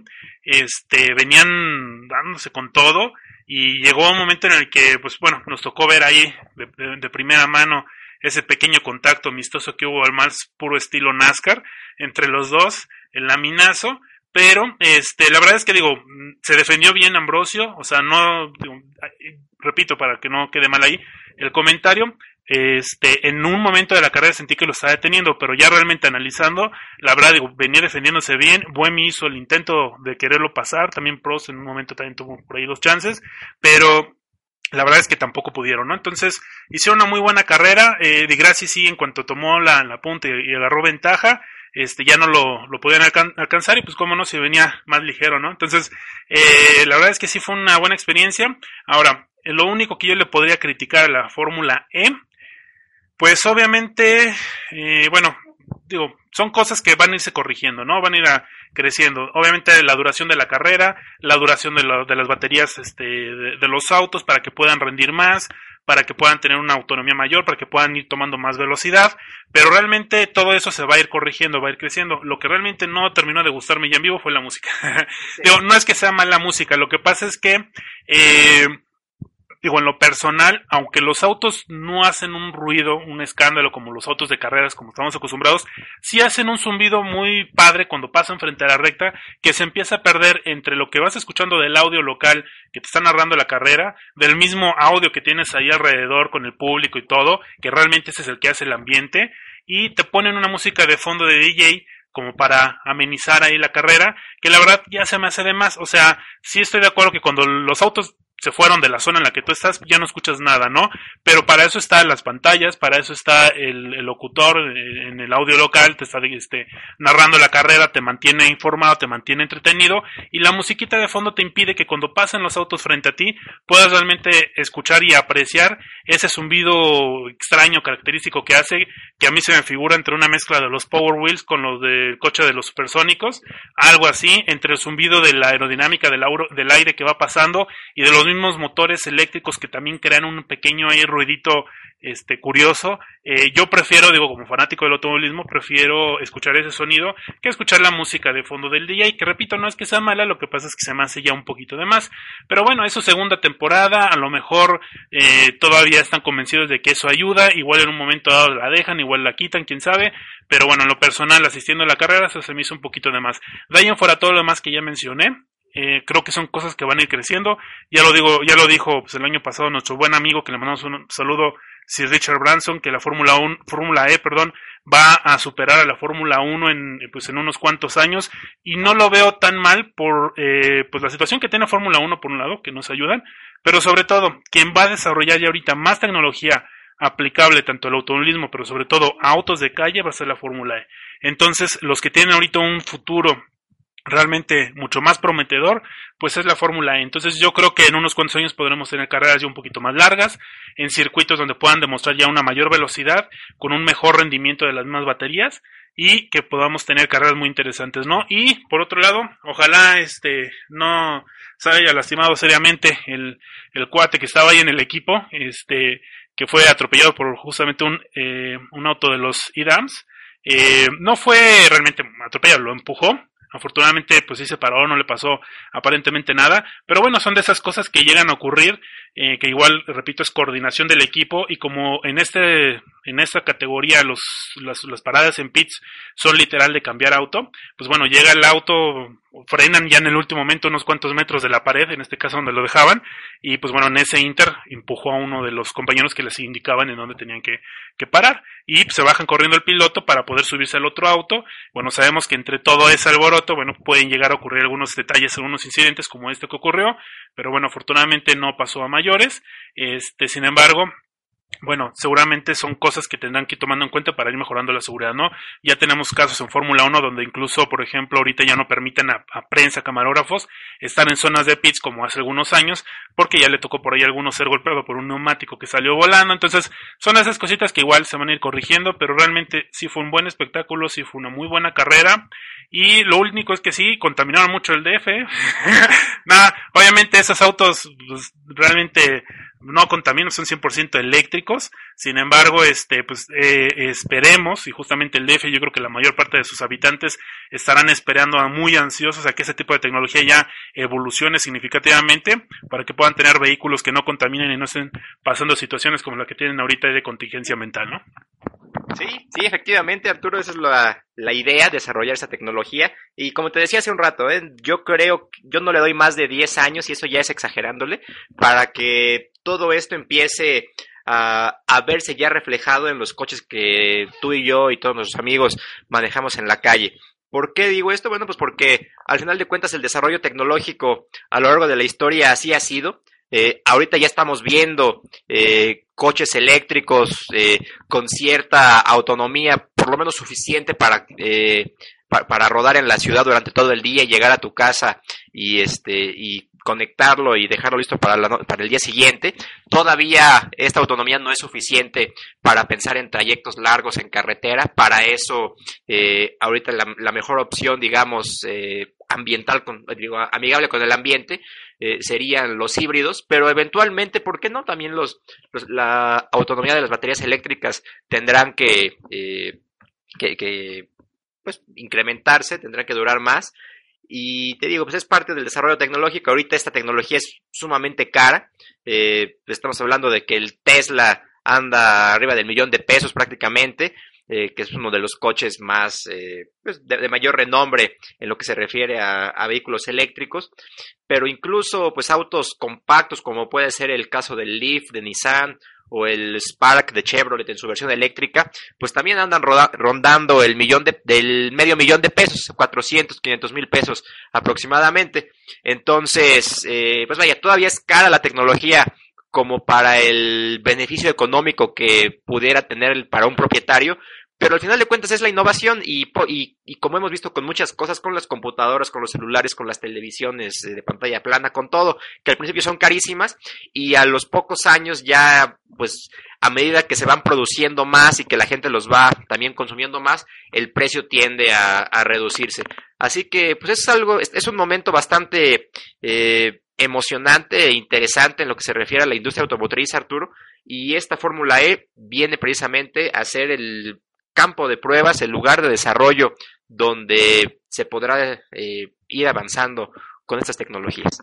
Speaker 6: Este, venían dándose con todo. Y llegó un momento en el que, pues bueno, nos tocó ver ahí de, de primera mano ese pequeño contacto amistoso que hubo al más puro estilo NASCAR entre los dos, el laminazo pero, este, la verdad es que digo, se defendió bien Ambrosio, o sea, no, repito para que no quede mal ahí el comentario, este, en un momento de la carrera sentí que lo estaba deteniendo, pero ya realmente analizando, la verdad, digo, venía defendiéndose bien, Buemi hizo el intento de quererlo pasar, también Prost en un momento también tuvo por ahí dos chances, pero la verdad es que tampoco pudieron, ¿no? Entonces, hicieron una muy buena carrera, eh, Di Grassi sí, en cuanto tomó la, la punta y, agarró ventaja, este, ya no lo, lo podían alcanzar y pues cómo no, se venía más ligero, ¿no? Entonces, eh, la verdad es que sí fue una buena experiencia. Ahora, lo único que yo le podría criticar a la Fórmula E pues obviamente, eh, bueno, digo, son cosas que van a irse corrigiendo, ¿no? Van a ir creciendo. Obviamente la duración de la carrera, la duración de, de las baterías este, de, los autos para que puedan rendir más, para que puedan tener una autonomía mayor, para que puedan ir tomando más velocidad, pero realmente todo eso se va a ir corrigiendo, va a ir creciendo. Lo que realmente no terminó de gustarme ya en vivo fue la música. [laughs] digo, no es que sea mala música, lo que pasa es que... Eh, digo, en lo personal, aunque los autos no hacen un ruido, un escándalo como los autos de carreras, como estamos acostumbrados, sí hacen un zumbido muy padre cuando pasan frente a la recta, que se empieza a perder entre lo que vas escuchando del audio local que te está narrando la carrera, del mismo audio que tienes ahí alrededor con el público y todo, que realmente ese es el que hace el ambiente, y te ponen una música de fondo de DJ como para amenizar ahí la carrera, que la verdad ya se me hace de más, o sea, sí estoy de acuerdo que cuando los autos se fueron de la zona en la que tú estás, ya no escuchas nada, ¿no? Pero para eso están las pantallas, para eso está el, locutor eh, en el audio local, te está este, narrando la carrera, te mantiene informado, te mantiene entretenido, y la musiquita de fondo te impide que cuando pasen los autos frente a ti puedas realmente escuchar y apreciar ese zumbido extraño, característico que hace, que a mí se me figura entre una mezcla de los Power Wheels con los del coche de los supersónicos, algo así, entre el zumbido de la aerodinámica del, del aire que va pasando y de los mismos motores eléctricos que también crean un pequeño ahí ruidito este curioso. Eh, yo prefiero, digo, como fanático del automovilismo, prefiero escuchar ese sonido que escuchar la música de fondo del DJ, que repito, no es que sea mala, lo que pasa es que se me hace ya un poquito de más. Pero bueno, es su segunda temporada, a lo mejor eh, todavía están convencidos de que eso ayuda, igual en un momento dado la dejan, igual la quitan, quién sabe. Pero bueno, en lo personal, asistiendo a la carrera, eso se me hizo un poquito de más. De ahí en fuera todo lo demás que ya mencioné, eh, creo que son cosas que van a ir creciendo. Ya lo digo, ya lo dijo pues, el año pasado nuestro buen amigo que le mandamos un saludo, Sir Richard Branson, que la Fórmula 1, Fórmula E, perdón, va a superar a la Fórmula 1 en pues en unos cuantos años y no lo veo tan mal por eh, pues la situación que tiene Fórmula 1 por un lado, que nos ayudan, pero sobre todo quien va a desarrollar ya ahorita más tecnología aplicable tanto al automovilismo, pero sobre todo a autos de calle va a ser la Fórmula E. Entonces, los que tienen ahorita un futuro realmente mucho más prometedor, pues es la Fórmula E. Entonces yo creo que en unos cuantos años podremos tener carreras ya un poquito más largas, en circuitos donde puedan demostrar ya una mayor velocidad, con un mejor rendimiento de las mismas baterías y que podamos tener carreras muy interesantes, ¿no? Y por otro lado, ojalá este no se haya lastimado seriamente el, el cuate que estaba ahí en el equipo, este que fue atropellado por justamente un, eh, un auto de los IDAMS. Eh, no fue realmente atropellado, lo empujó, Afortunadamente, pues sí se paró, no le pasó aparentemente nada. Pero bueno, son de esas cosas que llegan a ocurrir, eh, que igual, repito, es coordinación del equipo. Y como en este, en esta categoría los, las, las paradas en pits son literal de cambiar auto, pues bueno, llega el auto, frenan ya en el último momento unos cuantos metros de la pared, en este caso donde lo dejaban, y pues bueno, en ese inter empujó a uno de los compañeros que les indicaban en dónde tenían que, que parar, y se bajan corriendo el piloto para poder subirse al otro auto. Bueno, sabemos que entre todo ese alboroto, bueno, pueden llegar a ocurrir algunos detalles, algunos incidentes como este que ocurrió, pero bueno, afortunadamente no pasó a mayores. Este, sin embargo, bueno, seguramente son cosas que tendrán que ir tomando en cuenta para ir mejorando la seguridad, ¿no? Ya tenemos casos en Fórmula 1 donde incluso, por ejemplo, ahorita ya no permiten a, prensa, camarógrafos, estar en zonas de pits como hace algunos años, porque ya le tocó por ahí a algunos ser golpeado por un neumático que salió volando. Entonces, son esas cositas que igual se van a ir corrigiendo, pero realmente sí fue un buen espectáculo, sí fue una muy buena carrera. Y lo único es que sí, contaminaron mucho el DF. [laughs] Nada, obviamente esos autos pues, realmente no contaminan, son 100% eléctricos. Sin embargo, este, pues eh, esperemos, y justamente el DF, yo creo que la mayor parte de sus habitantes estarán esperando muy ansiosos a que ese tipo de tecnología ya evolucione significativamente para que puedan tener vehículos que no contaminen y no estén pasando situaciones como la que tienen ahorita de contingencia mental, ¿no?
Speaker 7: Sí, sí, efectivamente, Arturo, esa es la, la idea, desarrollar esa tecnología. Y como te decía hace un rato, ¿eh? yo creo, yo no le doy más de 10 años, y eso ya es exagerándole, para que todo esto empiece a, a, verse ya reflejado en los coches que tú y yo y todos nuestros amigos manejamos en la calle. ¿Por qué digo esto? Bueno, pues porque al final de cuentas el desarrollo tecnológico a lo largo de la historia así ha sido. Eh, ahorita ya estamos viendo eh, coches eléctricos eh, con cierta autonomía, por lo menos suficiente para, para, rodar en la ciudad durante todo el día y llegar a tu casa y, este, y conectarlo y dejarlo listo para, la, para el día siguiente. Todavía esta autonomía no es suficiente para pensar en trayectos largos en carretera. Para eso, ahorita la, la, mejor opción, digamos, ambiental, con, digo, amigable con el ambiente, eh, serían los híbridos, pero eventualmente, ¿por qué no? También los, la autonomía de las baterías eléctricas tendrán que, eh, que, que pues, incrementarse, tendrán que durar más. Y te digo, pues es parte del desarrollo tecnológico. Ahorita esta tecnología es sumamente cara. Eh, estamos hablando de que el Tesla anda arriba del millón de pesos prácticamente, eh, que es uno de los coches más eh, pues de, mayor renombre en lo que se refiere a, a, vehículos eléctricos. Pero incluso pues autos compactos, como puede ser el caso del Leaf de Nissan o el Spark de Chevrolet en su versión eléctrica, pues también andan rondando el millón de, del medio millón de pesos, 400, 500 mil pesos aproximadamente. Entonces, eh, pues vaya, todavía es cara la tecnología como para el beneficio económico que pudiera tener para un propietario, pero al final de cuentas es la innovación y, como hemos visto con muchas cosas, con las computadoras, con los celulares, con las televisiones de pantalla plana, con todo, que al principio son carísimas y a los pocos años ya, pues a medida que se van produciendo más y que la gente los va también consumiendo más, el precio tiende a, a reducirse. Así que, pues es algo, es, es un momento bastante eh, emocionante e interesante en lo que se refiere a la industria automotriz, Arturo, y esta Fórmula E viene precisamente a ser el campo de pruebas, el lugar de desarrollo donde se podrá eh, ir avanzando con estas tecnologías.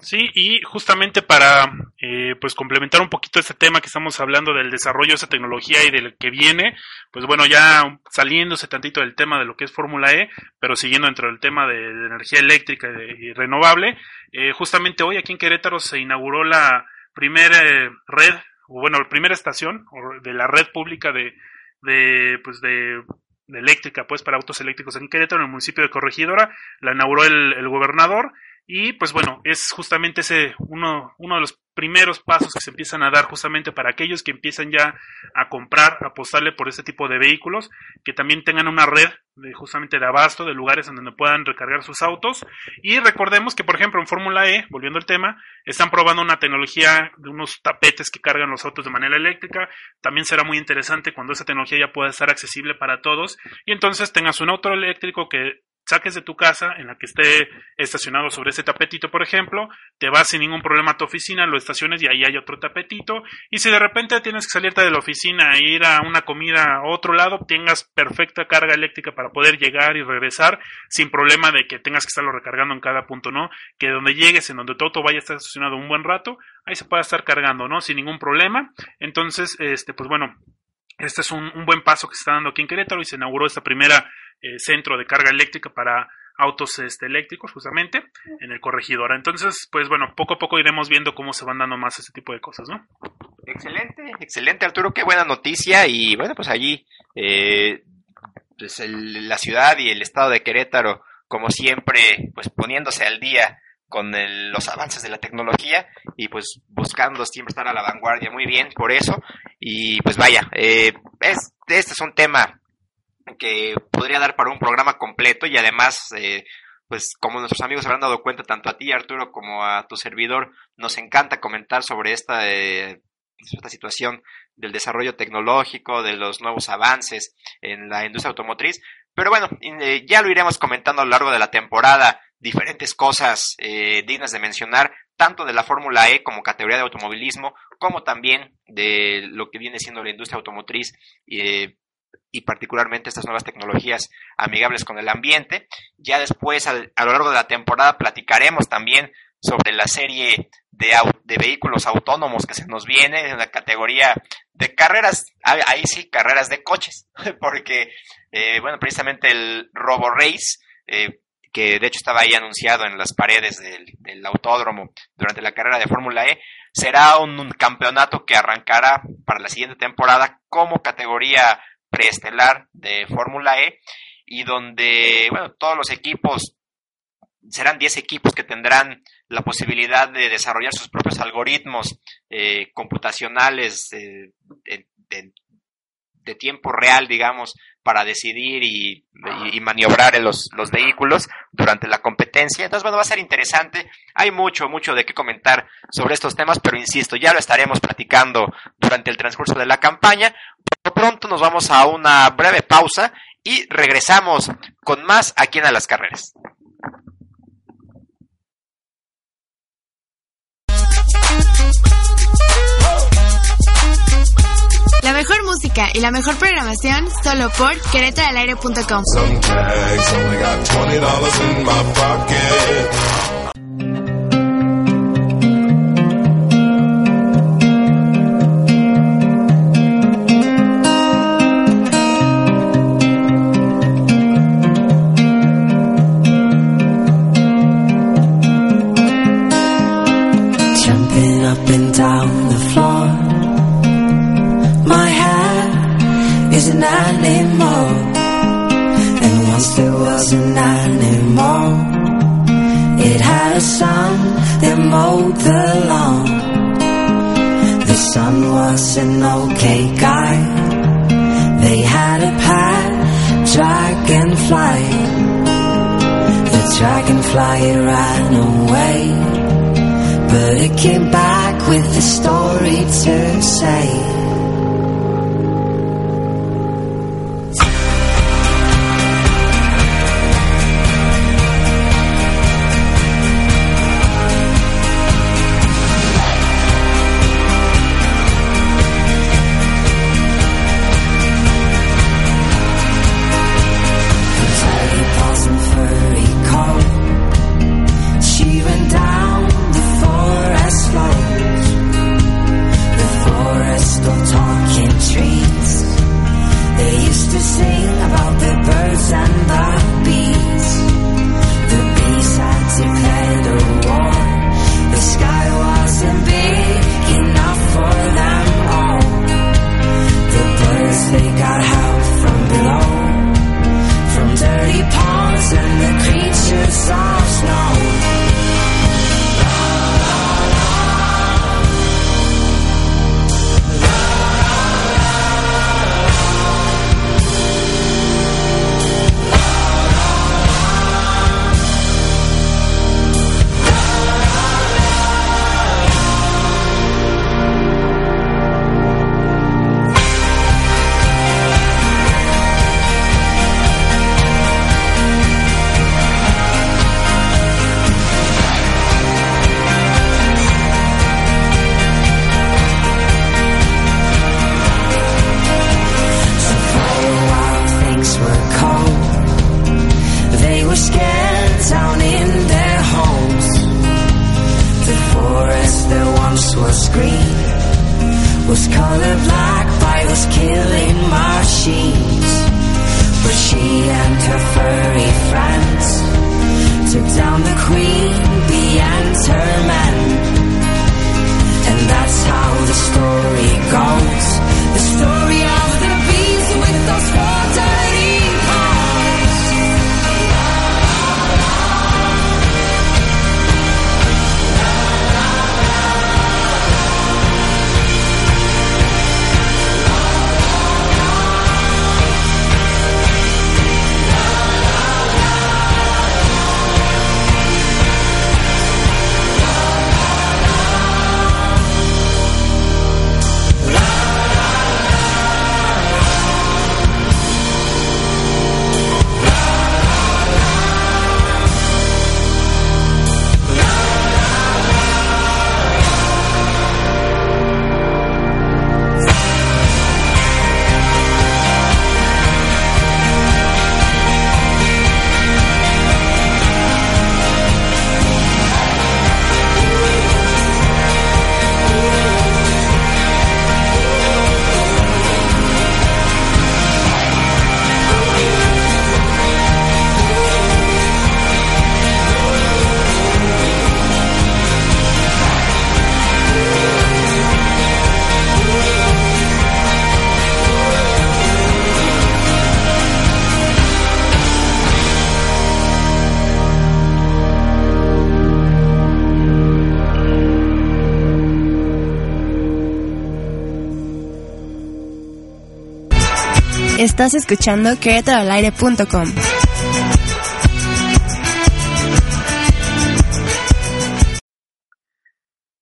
Speaker 6: Sí, y justamente para eh, pues complementar un poquito este tema que estamos hablando del desarrollo de esa tecnología y del que viene, pues bueno, ya saliéndose tantito del tema de lo que es Fórmula E, pero siguiendo dentro del tema de, energía eléctrica y, renovable, eh, justamente hoy aquí en Querétaro se inauguró la primera red, o bueno, la primera estación de la red pública de, de pues de, de, eléctrica pues para autos eléctricos en Querétaro, en el municipio de Corregidora, la inauguró el, el gobernador y pues bueno, es justamente ese uno, uno de los primeros pasos que se empiezan a dar justamente para aquellos que empiezan ya a comprar, a apostarle por este tipo de vehículos, que también tengan una red de justamente de abasto, de lugares donde puedan recargar sus autos. Y recordemos que, por ejemplo, en Fórmula E, volviendo al tema, están probando una tecnología de unos tapetes que cargan los autos de manera eléctrica. También será muy interesante cuando esa tecnología ya pueda estar accesible para todos y entonces tengas un auto eléctrico que saques de tu casa en la que esté estacionado sobre ese tapetito, por ejemplo, te vas sin ningún problema a tu oficina, lo estaciones y ahí hay otro tapetito. Y si de repente tienes que salirte de la oficina e ir a una comida a otro lado, tengas perfecta carga eléctrica para poder llegar y regresar sin problema de que tengas que estarlo recargando en cada punto, ¿no? Que donde llegues, en donde auto vaya a estar estacionado un buen rato, ahí se pueda estar cargando, ¿no? Sin ningún problema. Entonces, este, pues bueno, este es un, un, buen paso que se está dando aquí en Querétaro y se inauguró esta primera eh, centro de carga eléctrica para autos este, eléctricos justamente en el corregidor. Entonces, pues bueno, poco a poco iremos viendo cómo se van dando más este tipo de cosas, ¿no?
Speaker 7: Excelente, excelente Arturo, qué buena noticia y bueno, pues allí eh, pues el, la ciudad y el estado de Querétaro, como siempre, pues poniéndose al día con el, los avances de la tecnología y pues buscando siempre estar a la vanguardia muy bien por eso y pues vaya eh, es, este es un tema que podría dar para un programa completo y además eh, pues como nuestros amigos habrán dado cuenta tanto a ti Arturo como a tu servidor nos encanta comentar sobre esta eh, esta situación del desarrollo tecnológico, de los nuevos avances en la industria automotriz. Pero bueno, eh, ya lo iremos comentando a lo largo de la temporada diferentes cosas eh, dignas de mencionar, tanto de la Fórmula E como categoría de automovilismo, como también de lo que viene siendo la industria automotriz eh, y particularmente estas nuevas tecnologías amigables con el ambiente. Ya después, a lo largo de la temporada, platicaremos también sobre la serie de, de vehículos autónomos que se nos viene en la categoría de carreras, ahí sí, carreras de coches, [laughs] porque, eh, bueno, precisamente el Robo Race, eh, que de hecho estaba ahí anunciado en las paredes del, autódromo durante la carrera de Fórmula E, será un, campeonato que arrancará para la siguiente temporada como categoría preestelar de Fórmula E y donde, bueno, todos los equipos serán 10 equipos que tendrán la posibilidad de desarrollar sus propios algoritmos eh, computacionales eh, de, tiempo real, digamos, para decidir y, y, y maniobrar los, los, vehículos durante la competencia. Entonces, bueno, va a ser interesante. Hay mucho, mucho de qué comentar sobre estos temas, pero insisto, ya lo estaremos platicando durante el transcurso de la campaña. Por pronto nos vamos a una breve pausa y regresamos con más aquí en A las Carreras.
Speaker 3: Mejor música y la mejor programación solo por querétaraalaire.com. Estás escuchando querétaroalaire.com.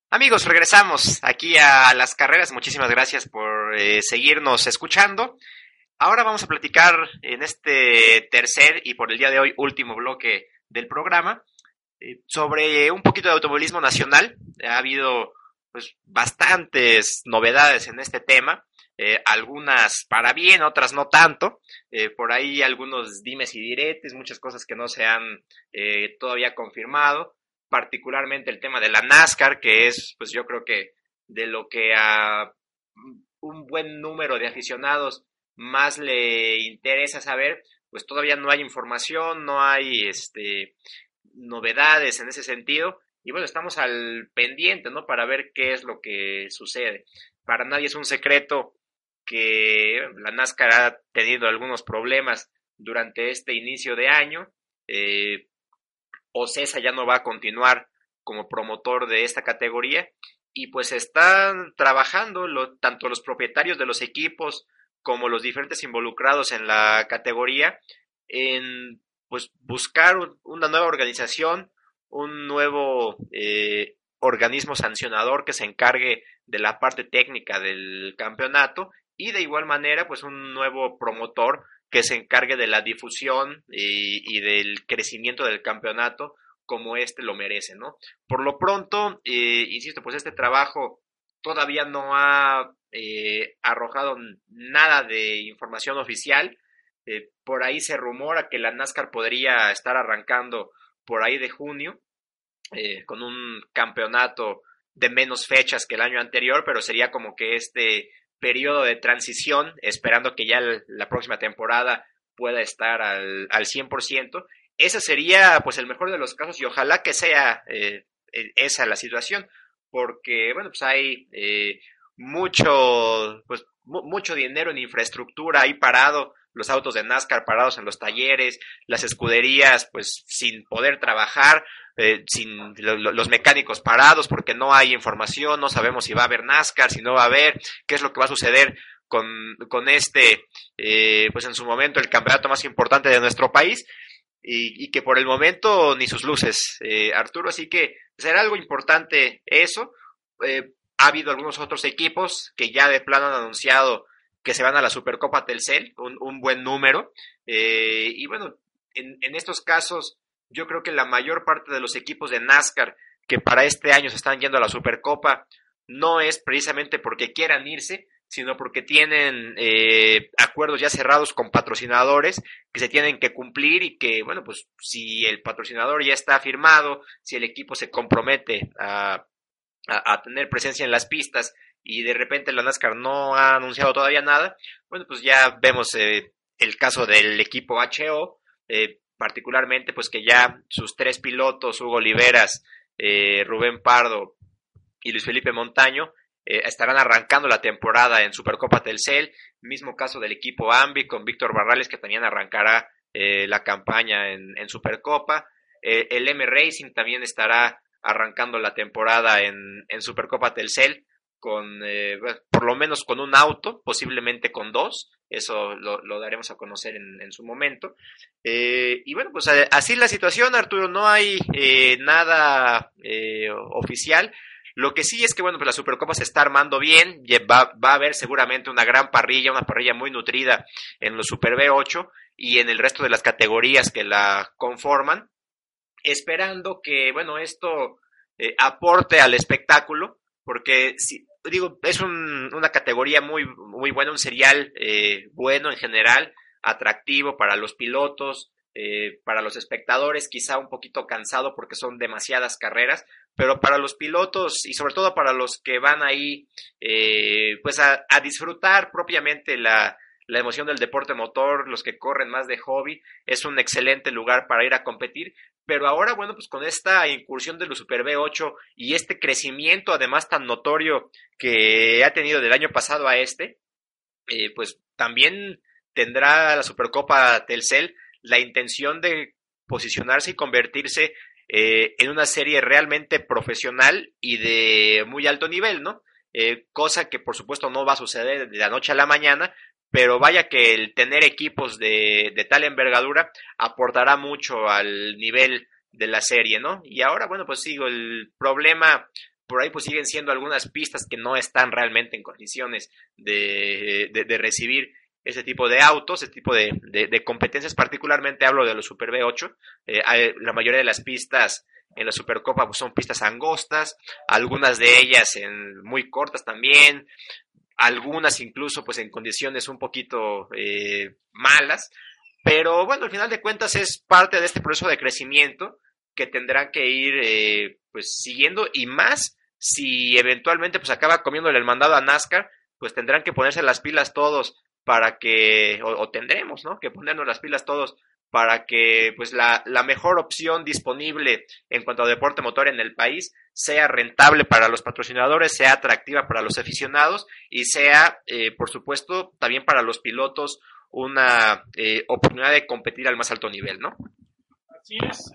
Speaker 7: Amigos, regresamos aquí a las carreras. Muchísimas gracias por eh, seguirnos escuchando. Ahora vamos a platicar en este tercer y por el día de hoy último bloque del programa eh, sobre un poquito de automovilismo nacional. Ha habido pues bastantes novedades en este tema, eh, algunas para bien, otras no tanto. por ahí algunos dimes y diretes, muchas cosas que no se han todavía confirmado particularmente el tema de la NASCAR, que es, pues yo creo que de lo que a un buen número de aficionados más le interesa saber, pues todavía no hay información, no hay este novedades en ese sentido y bueno, estamos al pendiente, ¿no? Para ver qué es lo que sucede. Para nadie es un secreto que la NASCAR ha tenido algunos problemas durante este inicio de año. Eh, Ocesa ya no va a continuar como promotor de esta categoría y pues están trabajando tanto los propietarios de los equipos como los diferentes involucrados en la categoría en pues buscar una nueva organización, un nuevo eh, organismo sancionador que se encargue de la parte técnica del campeonato y de igual manera pues un nuevo promotor que se encargue de la difusión y, del crecimiento del campeonato como este lo merece, ¿no? Por lo pronto, eh, insisto, pues este trabajo todavía no ha eh, arrojado nada de información oficial. Eh, por ahí se rumora que la NASCAR podría estar arrancando por ahí de junio con un campeonato de menos fechas que el año anterior, pero sería como que este periodo de transición, esperando que ya la próxima temporada pueda estar al, al 100%. Ese sería pues el mejor de los casos y ojalá que sea eh, e, esa la situación, porque bueno, pues hay eh, mucho, pues, mucho dinero en infraestructura ahí parado, los autos de NASCAR parados en los talleres, las escuderías pues sin poder trabajar, eh, sin los mecánicos parados porque no hay información, no sabemos si va a haber NASCAR, si no va a haber, qué es lo que va a suceder con, con este, eh, pues en su momento el campeonato más importante de nuestro país. Y, que por el momento ni sus luces, eh, Arturo. Así que será algo importante eso. Ha habido algunos otros equipos que ya de plano han anunciado que se van a la Supercopa Telcel, un, buen número. y bueno, en, en estos casos, yo creo que la mayor parte de los equipos de NASCAR que para este año se están yendo a la Supercopa no es precisamente porque quieran irse, sino porque tienen eh, acuerdos ya cerrados con patrocinadores que se tienen que cumplir y que, bueno, pues si el patrocinador ya está firmado, si el equipo se compromete a, a, tener presencia en las pistas y de repente la NASCAR no ha anunciado todavía nada, bueno, pues ya vemos eh, el caso del equipo HO, eh, particularmente pues que ya sus tres pilotos, Hugo Oliveras, eh, Rubén Pardo y Luis Felipe Montaño, eh, estarán arrancando la temporada en Supercopa Telcel, mismo caso del equipo Ambi con Víctor Barrales que también arrancará la campaña en Supercopa, el M Racing también estará arrancando la temporada en, en Supercopa Telcel, con por lo menos con un auto, posiblemente con dos, eso lo, daremos a conocer en, su momento. Eh, y bueno, pues eh, así la situación, Arturo, no hay eh, nada oficial. Lo que sí es que, bueno, pues la Supercopa se está armando bien, va, va, a haber seguramente una gran parrilla, una parrilla muy nutrida en los Super B8 y en el resto de las categorías que la conforman, esperando que, bueno, esto aporte al espectáculo, porque si, digo, es una categoría muy, muy buena, un serial eh, bueno en general, atractivo para los pilotos, eh, para los espectadores, quizá un poquito cansado porque son demasiadas carreras, pero para los pilotos y sobre todo para los que van ahí, eh, pues a disfrutar propiamente la, la emoción del deporte motor, los que corren más de hobby, es un excelente lugar para ir a competir. Pero ahora, bueno, pues con esta incursión de los Super B8 y este crecimiento además tan notorio que ha tenido del año pasado a este, eh, pues también tendrá la Supercopa Telcel la intención de posicionarse y convertirse eh, en una serie realmente profesional y de muy alto nivel, ¿no? Eh, cosa que por supuesto no va a suceder de la noche a la mañana, pero vaya que el tener equipos de, de tal envergadura aportará mucho al nivel de la serie, ¿no? Y ahora, bueno, pues sigo, el problema por ahí pues siguen siendo algunas pistas que no están realmente en condiciones de, de, recibir ese tipo de autos, ese tipo de, de, competencias, particularmente hablo de los Super B8, eh, la mayoría de las pistas en la Supercopa pues, son pistas angostas, algunas de ellas en muy cortas también, algunas incluso pues en condiciones un poquito eh, malas, pero bueno, al final de cuentas es parte de este proceso de crecimiento que tendrán que ir eh, pues siguiendo y más si eventualmente pues acaba comiéndole el mandado a NASCAR, pues tendrán que ponerse las pilas todos para que, o, tendremos, ¿no? Que ponernos las pilas todos para que pues la, la, mejor opción disponible en cuanto a deporte motor en el país sea rentable para los patrocinadores, sea atractiva para los aficionados y sea, eh, por supuesto, también para los pilotos una eh, oportunidad de competir al más alto nivel, ¿no?
Speaker 6: Así es,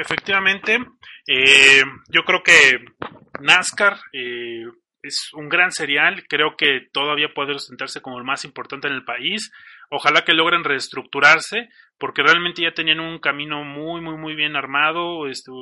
Speaker 6: efectivamente. Eh, yo creo que NASCAR eh, es un gran serial. Creo que todavía puede sentarse como el más importante en el país. Ojalá que logren reestructurarse, porque realmente ya tenían un camino muy, muy, muy bien armado. Este,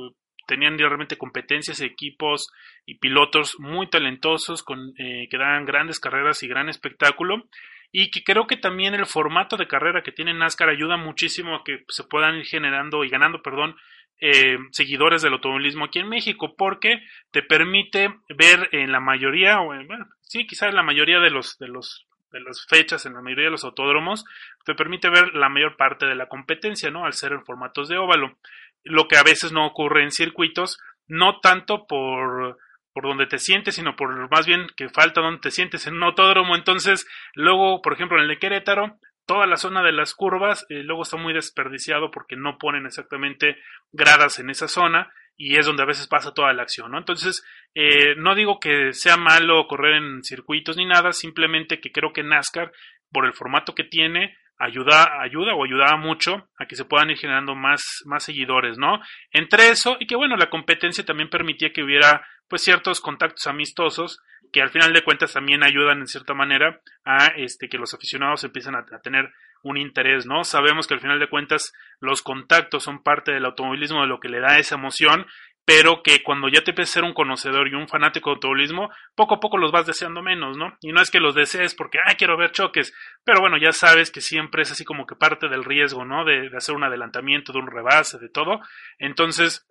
Speaker 6: tenían realmente competencias, equipos y pilotos muy talentosos con, eh, que dan grandes carreras y gran espectáculo y que creo que también el formato de carrera que tiene NASCAR ayuda muchísimo a que se puedan ir generando y ganando, perdón, eh, seguidores del automovilismo aquí en México, porque te permite ver en la mayoría, o bueno, sí, quizás en la mayoría de los, de los de las fechas en la mayoría de los autódromos, te permite ver la mayor parte de la competencia, ¿no? Al ser en formatos de óvalo. Lo que a veces no ocurre en circuitos, no tanto por por donde te sientes, sino por más bien que falta donde te sientes en un autódromo. Entonces, luego, por ejemplo, en el de Querétaro, toda la zona de las curvas, eh, luego está muy desperdiciado porque no ponen exactamente gradas en esa zona y es donde a veces pasa toda la acción, ¿no? Entonces, eh, no digo que sea malo correr en circuitos ni nada, simplemente que creo que NASCAR, por el formato que tiene, ayuda, ayuda o ayudaba mucho a que se puedan ir generando más, más seguidores, ¿no? Entre eso, y que bueno, la competencia también permitía que hubiera pues ciertos contactos amistosos que al final de cuentas también ayudan en cierta manera a este que los aficionados empiecen a, tener un interés, ¿no? Sabemos que al final de cuentas los contactos son parte del automovilismo de lo que le da esa emoción pero que cuando ya te empiezas a ser un conocedor y un fanático de automovilismo, poco a poco los vas deseando menos, ¿no? Y no es que los desees porque, ay, quiero ver choques, pero bueno, ya sabes que siempre es así como que parte del riesgo, ¿no? De, de hacer un adelantamiento, de un rebase, de todo. Entonces,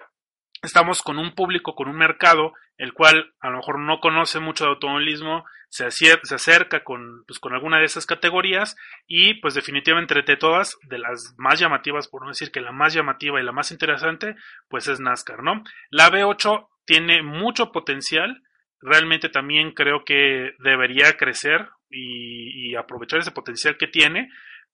Speaker 6: estamos con un público, con un mercado, el cual a lo mejor no conoce mucho de automovilismo, se, acerca con, pues, con alguna de esas categorías y pues definitivamente entre todas, de las más llamativas, por no decir que la más llamativa y la más interesante, pues es NASCAR, ¿no? La B8 tiene mucho potencial, realmente también creo que debería crecer y, y aprovechar ese potencial que tiene,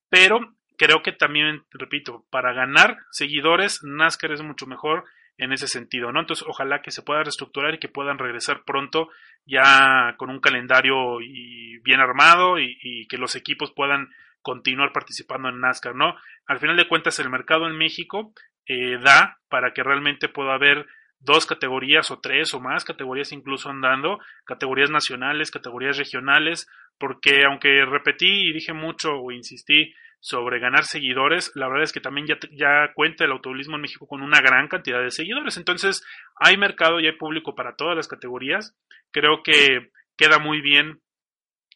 Speaker 6: pero creo que también, repito, para ganar seguidores, NASCAR es mucho mejor en ese sentido, ¿no? Entonces, ojalá que se pueda reestructurar y que puedan regresar pronto ya con un calendario y bien armado y, que los equipos puedan continuar participando en NASCAR, ¿no? Al final de cuentas, el mercado en México eh, da para que realmente pueda haber dos categorías o tres o más categorías incluso andando, categorías nacionales, categorías regionales, porque aunque repetí y dije mucho o insistí sobre ganar seguidores, la verdad es que también ya, cuenta el automovilismo en México con una gran cantidad de seguidores. Entonces, hay mercado y hay público para todas las categorías. Creo que queda muy bien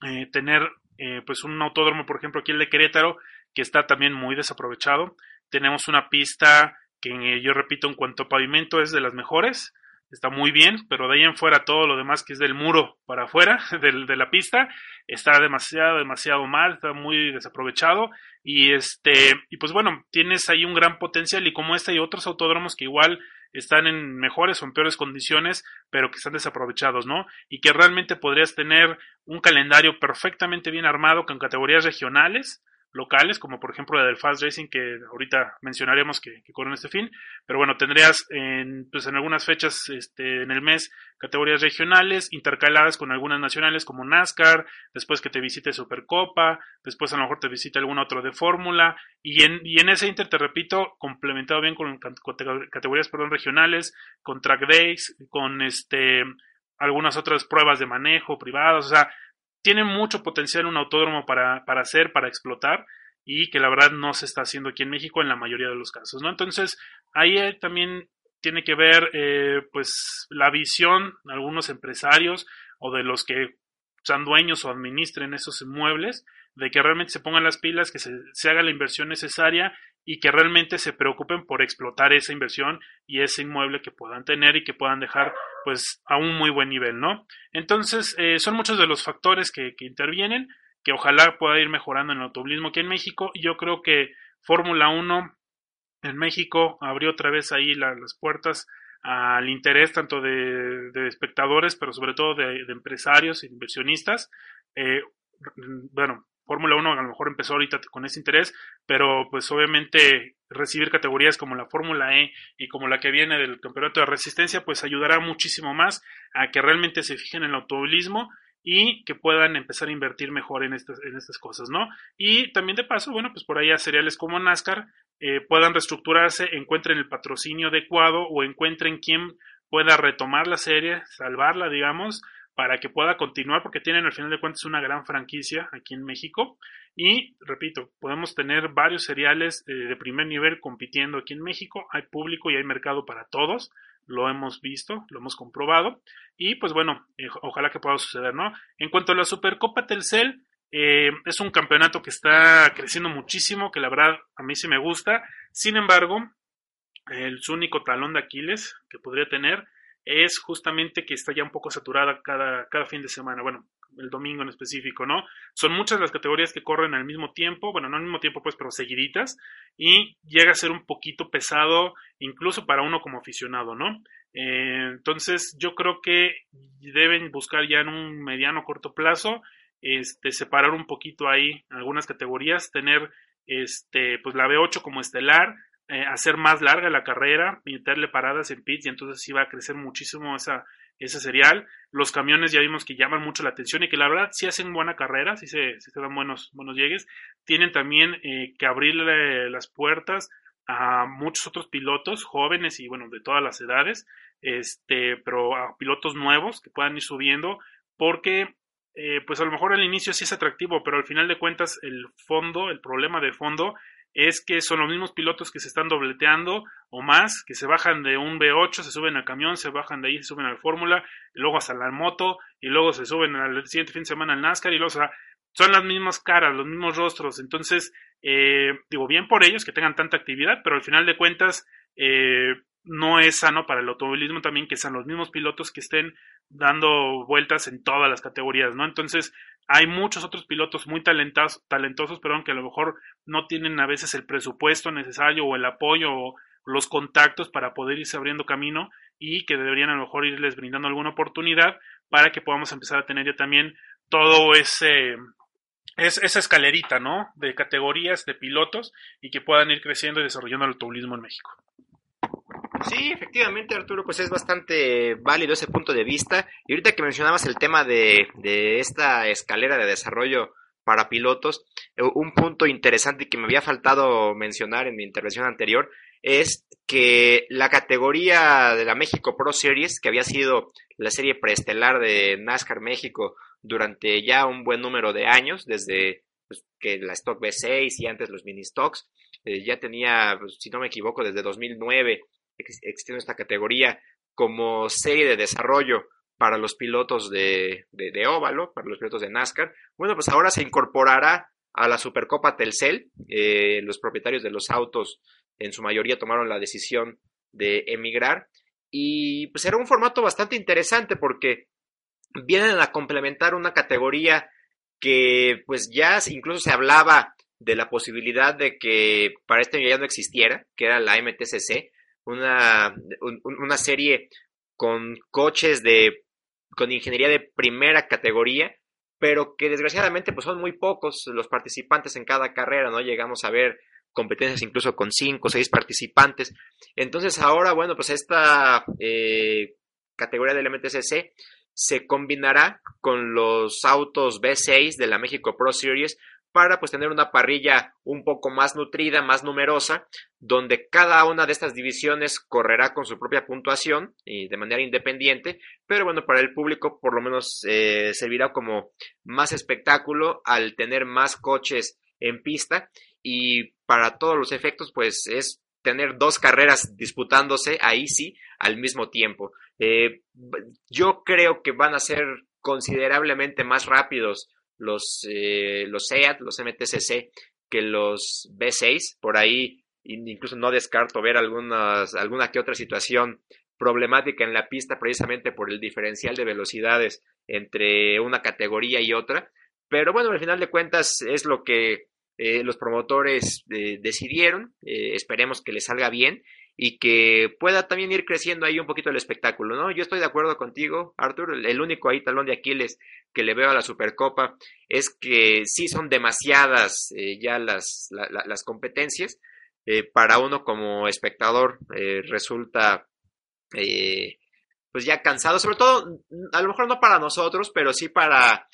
Speaker 6: eh, tener eh, pues un autódromo, por ejemplo, aquí el de Querétaro, que está también muy desaprovechado. Tenemos una pista que eh, yo repito en cuanto a pavimento es de las mejores está muy bien, pero de ahí en fuera todo lo demás que es del muro para afuera [laughs] de la pista está demasiado, demasiado mal, está muy desaprovechado y este, y pues bueno, tienes ahí un gran potencial y como este hay otros autódromos que igual están en mejores o en peores condiciones, pero que están desaprovechados, ¿no? Y que realmente podrías tener un calendario perfectamente bien armado con categorías regionales, locales, como por ejemplo la del Fast Racing que ahorita mencionaremos que, que corre en este fin, pero bueno, tendrías en, pues en algunas fechas este, en el mes categorías regionales intercaladas con algunas nacionales como NASCAR, después que te visite Supercopa, después a lo mejor te visite algún otro de Fórmula. Y en, y en ese inter, te repito, complementado bien con, categorías perdón, regionales, con track days, con este algunas otras pruebas de manejo privadas, o sea, tiene mucho potencial un autódromo para, para hacer, para explotar y que la verdad no se está haciendo aquí en México en la mayoría de los casos, ¿no? Entonces, ahí eh, también tiene que ver, eh, pues, la visión de algunos empresarios o de los que sean dueños o administren esos inmuebles, de que realmente se pongan las pilas, que se, se haga la inversión necesaria y que realmente se preocupen por explotar esa inversión y ese inmueble que puedan tener y que puedan dejar pues a un muy buen nivel, ¿no? Entonces, eh, son muchos de los factores que, que, intervienen, que ojalá pueda ir mejorando en el automovilismo aquí en México. Yo creo que Fórmula 1 en México abrió otra vez ahí la, las puertas al interés tanto de, de, espectadores, pero sobre todo de, de empresarios e inversionistas. Eh, bueno, Fórmula 1 a lo mejor empezó ahorita con ese interés, pero pues obviamente recibir categorías como la Fórmula E y como la que viene del Campeonato de Resistencia, pues ayudará muchísimo más a que realmente se fijen en el automovilismo y que puedan empezar a invertir mejor en estas, en estas cosas, ¿no? Y también de paso, bueno, pues por ahí a cereales como NASCAR eh, puedan reestructurarse, encuentren el patrocinio adecuado o encuentren quien pueda retomar la serie, salvarla, digamos, para que pueda continuar, porque tienen al final de cuentas una gran franquicia aquí en México. Y repito, podemos tener varios seriales de, de primer nivel compitiendo aquí en México. Hay público y hay mercado para todos. Lo hemos visto, lo hemos comprobado. Y pues bueno, eh, ojalá que pueda suceder, ¿no? En cuanto a la Supercopa Telcel, eh, es un campeonato que está creciendo muchísimo, que la verdad a mí sí me gusta. Sin embargo, el su único talón de Aquiles que podría tener es justamente que está ya un poco saturada cada, cada fin de semana, bueno, el domingo en específico, ¿no? Son muchas las categorías que corren al mismo tiempo, bueno, no al mismo tiempo, pues, pero seguiditas, y llega a ser un poquito pesado, incluso para uno como aficionado, ¿no? Eh, entonces, yo creo que deben buscar ya en un mediano corto plazo, este, separar un poquito ahí algunas categorías, tener, este, pues la B8 como estelar, eh, hacer más larga la carrera, meterle paradas en pits y entonces va a crecer muchísimo esa, ese serial. Los camiones ya vimos que llaman mucho la atención y que la verdad sí hacen buena carrera, sí se, sí se dan buenos, buenos llegues. Tienen también eh, que abrirle las puertas a muchos otros pilotos jóvenes y bueno, de todas las edades, este, pero a pilotos nuevos que puedan ir subiendo porque eh, pues a lo mejor al inicio sí es atractivo, pero al final de cuentas el fondo, el problema de fondo es que son los mismos pilotos que se están dobleteando o más, que se bajan de un V8, se suben al camión, se bajan de ahí, se suben al Fórmula, y luego hasta la moto, y luego se suben al siguiente fin de semana al NASCAR, y luego, o sea, son las mismas caras, los mismos rostros. Entonces, eh, digo, bien por ellos que tengan tanta actividad, pero al final de cuentas, eh, no es sano para el automovilismo también que sean los mismos pilotos que estén dando vueltas en todas las categorías, ¿no? Entonces, hay muchos otros pilotos muy talentosos, talentosos, perdón, que a lo mejor no tienen a veces el presupuesto necesario o el apoyo o los contactos para poder irse abriendo camino y que deberían a lo mejor irles brindando alguna oportunidad para que podamos empezar a tener ya también todo ese es, esa escalerita, ¿no? De categorías de pilotos y que puedan ir creciendo y desarrollando el automovilismo en México.
Speaker 7: Sí, efectivamente, Arturo, pues es bastante válido ese punto de vista. Y ahorita que mencionabas el tema de, de esta escalera de desarrollo para pilotos, eh, un punto interesante que me había faltado mencionar en mi intervención anterior es que la categoría de la México Pro Series, que había sido la serie preestelar de NASCAR México durante ya un buen número de años, desde pues, que la Stock B6 y antes los mini stocks, eh, ya tenía, pues, si no me equivoco, desde 2009 existiendo esta categoría como serie de desarrollo para los pilotos de, de, óvalo, para los pilotos de NASCAR. Bueno, pues ahora se incorporará a la Supercopa Telcel. Eh, los propietarios de los autos en su mayoría tomaron la decisión de emigrar y pues era un formato bastante interesante porque vienen a complementar una categoría que pues ya incluso se hablaba de la posibilidad de que para este año ya no existiera, que era la MTCC, una, una serie con coches de con ingeniería de primera categoría, pero que desgraciadamente pues son muy pocos los participantes en cada carrera, ¿no? Llegamos a ver competencias incluso con cinco o seis participantes. Entonces ahora, bueno, pues esta eh, categoría del MTCC se combinará con los autos B6 de la México Pro Series para pues tener una parrilla un poco más nutrida, más numerosa, donde cada una de estas divisiones correrá con su propia puntuación y de manera independiente, pero bueno, para el público por lo menos eh, servirá como más espectáculo al tener más coches en pista y para todos los efectos pues es tener dos carreras disputándose ahí sí al mismo tiempo. Eh, yo creo que van a ser considerablemente más rápidos los, eh, los SEAT, los MTCC, que los B6. Por ahí incluso no descarto ver algunas, alguna que otra situación problemática en la pista precisamente por el diferencial de velocidades entre una categoría y otra. Pero bueno, al final de cuentas es lo que eh, los promotores eh, decidieron. esperemos que les salga bien y que pueda también ir creciendo ahí un poquito el espectáculo, ¿no? Yo estoy de acuerdo contigo, Arthur, el único ahí talón de Aquiles que le veo a la Supercopa es que sí son demasiadas eh, ya las, las competencias, eh, para uno como espectador eh, resulta pues ya cansado, sobre todo, a lo mejor no para nosotros, pero sí para,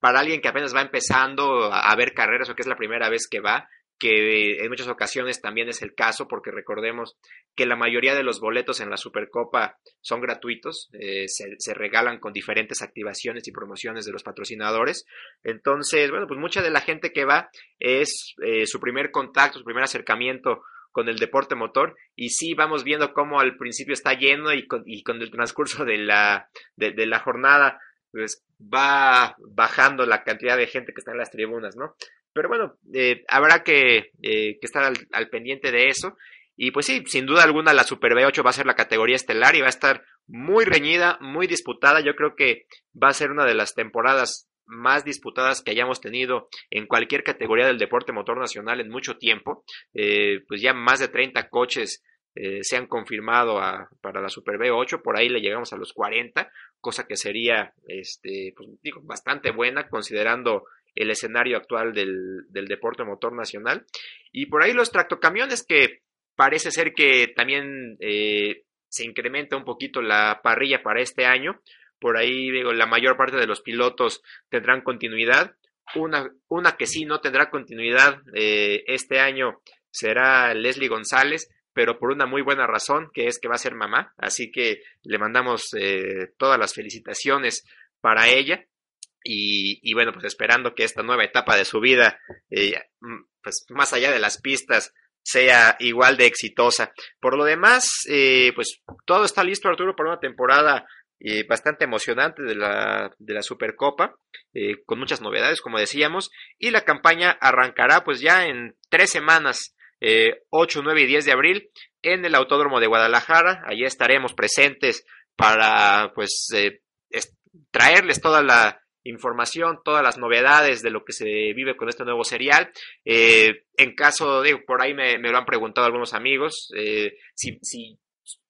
Speaker 7: para alguien que apenas va empezando a ver carreras o que es la primera vez que va, que en muchas ocasiones también es el caso, porque recordemos que la mayoría de los boletos en la Supercopa son gratuitos, eh, se, regalan con diferentes activaciones y promociones de los patrocinadores. Entonces, bueno, pues mucha de la gente que va es eh, su primer contacto, su primer acercamiento con el deporte motor y sí vamos viendo cómo al principio está lleno y con, y con el transcurso de la, de la jornada pues va bajando la cantidad de gente que está en las tribunas, ¿no? Pero bueno, eh, habrá que, eh, estar al, pendiente de eso. Y pues sí, sin duda alguna la Super B8 va a ser la categoría estelar y va a estar muy reñida, muy disputada. Yo creo que va a ser una de las temporadas más disputadas que hayamos tenido en cualquier categoría del deporte motor nacional en mucho tiempo. Eh, pues ya más de 30 coches se han confirmado para la Super B8, por ahí le llegamos a los 40, cosa que sería este, pues, digo, bastante buena considerando el escenario actual del, deporte motor nacional. Y por ahí los tractocamiones que parece ser que también eh, se incrementa un poquito la parrilla para este año. Por ahí digo, la mayor parte de los pilotos tendrán continuidad. Una, una que sí no tendrá continuidad eh, este año será Leslie González, pero por una muy buena razón, que es que va a ser mamá. Así que le mandamos eh, todas las felicitaciones para ella. Y, bueno, pues esperando que esta nueva etapa de su vida, eh, pues más allá de las pistas, sea igual de exitosa. Por lo demás, eh, pues todo está listo, Arturo, para una temporada eh, bastante emocionante de la, de la Supercopa, con muchas novedades, como decíamos, y la campaña arrancará pues ya en tres semanas, 8, 9 y 10 de abril, en el Autódromo de Guadalajara. Allí estaremos presentes para pues traerles toda la información, todas las novedades de lo que se vive con este nuevo serial. Eh, en caso de, por ahí me, lo han preguntado algunos amigos, eh, si, si,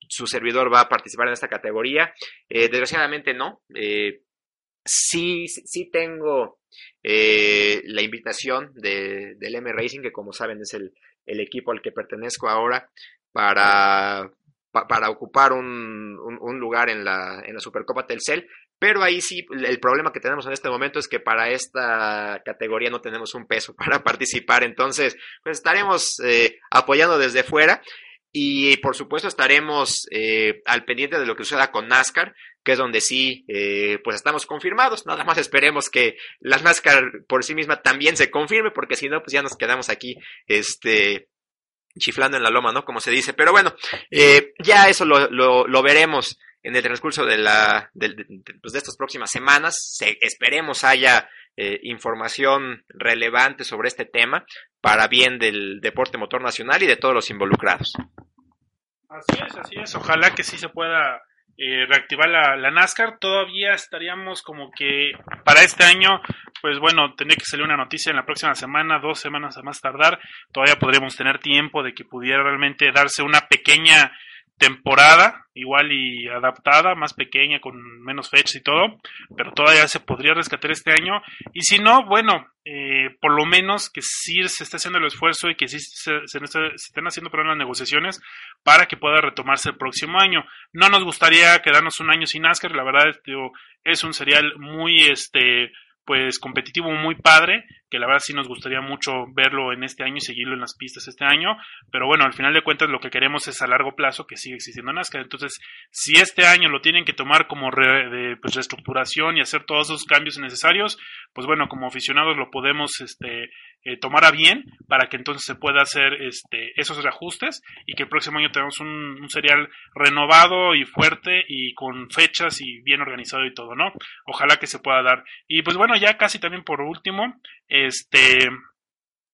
Speaker 7: su servidor va a participar en esta categoría. Eh, desgraciadamente no. sí, sí tengo la invitación de, del M Racing, que como saben es el, el equipo al que pertenezco ahora, para, para ocupar un, un, lugar en la, en la Supercopa Telcel, pero ahí sí, el problema que tenemos en este momento es que para esta categoría no tenemos un peso [laughs] para participar. Entonces, pues estaremos eh, apoyando desde fuera. Y por supuesto estaremos eh, al pendiente de lo que suceda con NASCAR, que es donde sí, eh, pues estamos confirmados. Nada más esperemos que la NASCAR por sí misma también se confirme, porque si no, pues ya nos quedamos aquí, este, chiflando en la loma, ¿no? Como se dice. Pero bueno, ya eso lo, veremos en el transcurso de, la, de, pues de estas próximas semanas. esperemos haya eh, información relevante sobre este tema para bien del deporte motor nacional y de todos los involucrados.
Speaker 6: Así es, así es. Ojalá que sí se pueda eh, reactivar la, la, NASCAR. Todavía estaríamos como que para este año, pues bueno, tendría que salir una noticia en la próxima semana, dos semanas a más tardar. Todavía podríamos tener tiempo de que pudiera realmente darse una pequeña temporada, igual y adaptada, más pequeña, con menos fechas y todo, pero todavía se podría rescatar este año. Y si no, bueno, eh, por lo menos que sí se esté haciendo el esfuerzo y que sí se, estén haciendo las negociaciones para que pueda retomarse el próximo año. No nos gustaría quedarnos un año sin NASCAR, la verdad es un serial muy, este, pues competitivo muy padre, que la verdad sí nos gustaría mucho verlo en este año y seguirlo en las pistas este año, pero bueno, al final de cuentas lo que queremos es a largo plazo que siga existiendo NASCAR, entonces si este año lo tienen que tomar como pues, reestructuración y hacer todos esos cambios necesarios, pues bueno, como aficionados lo podemos este, eh, tomar a bien para que entonces se pueda hacer este, esos reajustes y que el próximo año tengamos un, un serial renovado y fuerte y con fechas y bien organizado y todo, ¿no? Ojalá que se pueda dar. Y pues bueno, ya casi también por último, este,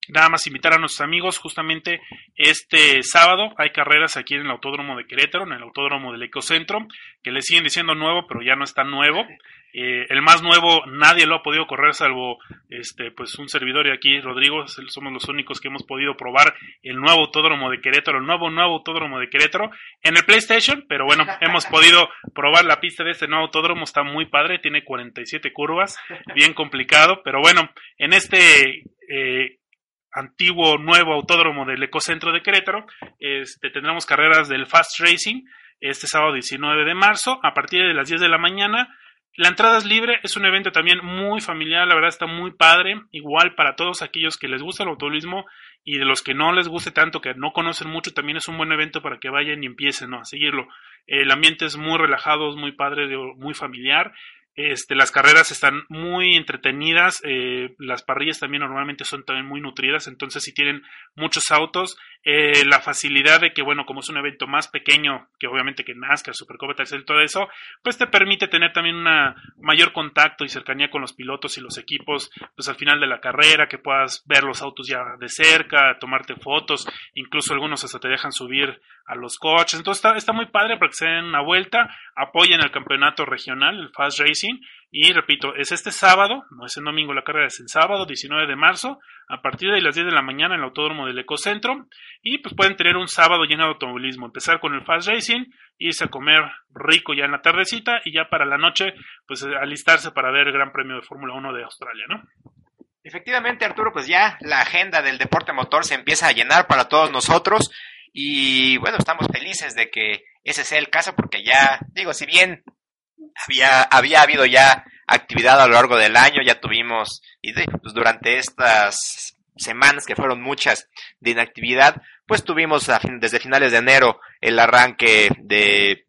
Speaker 6: nada más invitar a nuestros amigos justamente este sábado hay carreras aquí en el autódromo de Querétaro en el autódromo del Ecocentro que le siguen diciendo nuevo pero ya no está nuevo. Eh, el más nuevo nadie lo ha podido correr salvo este pues un servidor y aquí Rodrigo somos los únicos que hemos podido probar el nuevo autódromo de Querétaro el nuevo nuevo autódromo de Querétaro en el PlayStation pero bueno [laughs] hemos podido probar la pista de este nuevo autódromo está muy padre tiene 47 curvas bien complicado pero bueno en este eh, antiguo nuevo autódromo del Ecocentro de Querétaro, este, tendremos carreras del Fast Racing este sábado 19 de marzo a partir de las 10 de la mañana. La entrada es libre, es un evento también muy familiar, la verdad está muy padre, igual para todos aquellos que les gusta el automovilismo y de los que no les guste tanto, que no conocen mucho, también es un buen evento para que vayan y empiecen a seguirlo. El ambiente es muy relajado, es muy padre, muy familiar este, las carreras están muy entretenidas, eh, las parrillas también normalmente son también muy nutridas, entonces si tienen muchos autos, eh, la facilidad de que, bueno, como es un evento más pequeño que obviamente que NASCAR, Supercopa, y todo eso, pues te permite tener también una mayor contacto y cercanía con los pilotos y los equipos, pues al final de la carrera, que puedas ver los autos ya de cerca, tomarte fotos, incluso algunos hasta te dejan subir a los coches, entonces está, está muy padre para que se den una vuelta, apoyen el campeonato regional, el Fast Y repito, es este sábado, no es el domingo la carrera, es el sábado 19 de marzo, a partir de las 10 de la mañana en el Autódromo del Ecocentro. Y pues pueden tener un sábado lleno de automovilismo. Empezar con el Fast Racing, irse a comer rico ya en la tardecita y ya para la noche, pues alistarse para ver el Gran Premio de Fórmula 1 de Australia, ¿no?
Speaker 7: Efectivamente, Arturo, pues ya la agenda del deporte motor se empieza a llenar para todos nosotros. Y bueno, estamos felices de que ese sea el caso porque ya, digo, si bien había, había habido ya actividad a lo largo del año, ya tuvimos, y pues durante estas semanas que fueron muchas de inactividad, pues tuvimos desde finales de enero el arranque de,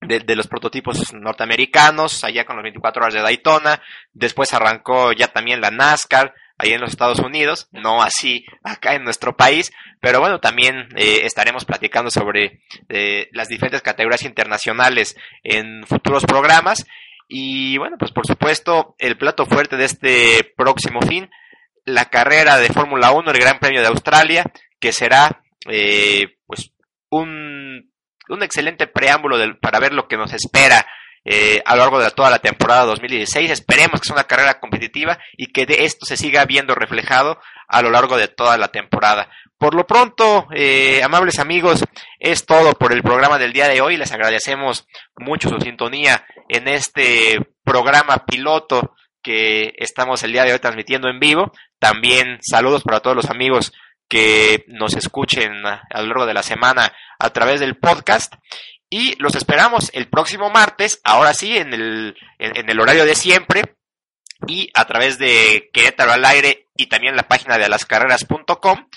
Speaker 7: de, los prototipos norteamericanos, allá con los 24 horas de Daytona, después arrancó ya también la NASCAR, ahí en los Estados Unidos, no así acá en nuestro país, pero bueno, también eh, estaremos platicando sobre eh, las diferentes categorías internacionales en futuros programas. Y bueno, pues por supuesto, el plato fuerte de este próximo fin, la carrera de Fórmula 1, el Gran Premio de Australia, que será eh, pues un, un excelente preámbulo para ver lo que nos espera eh, a lo largo de toda la temporada 2016. Esperemos que sea una carrera competitiva y que esto se siga viendo reflejado a lo largo de toda la temporada. Por lo pronto, eh, amables amigos, es todo por el programa del día de hoy. Les agradecemos mucho su sintonía en este programa piloto que estamos el día de hoy transmitiendo en vivo. También saludos para todos los amigos que nos escuchen a lo largo de la semana a través del podcast. Y los esperamos el próximo martes, ahora sí, en el, en, el horario de siempre, y a través de Querétaro al aire y también la página de alascarreras.com.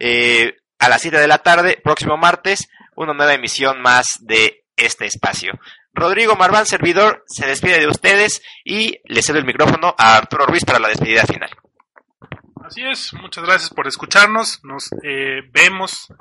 Speaker 7: Eh, a las 7 de la tarde, próximo martes, una nueva emisión más de este espacio. Rodrigo Marván, servidor, se despide de ustedes y le cedo el micrófono a Arturo Ruiz para la despedida final.
Speaker 6: Así es, muchas gracias por escucharnos. Nos eh, vemos,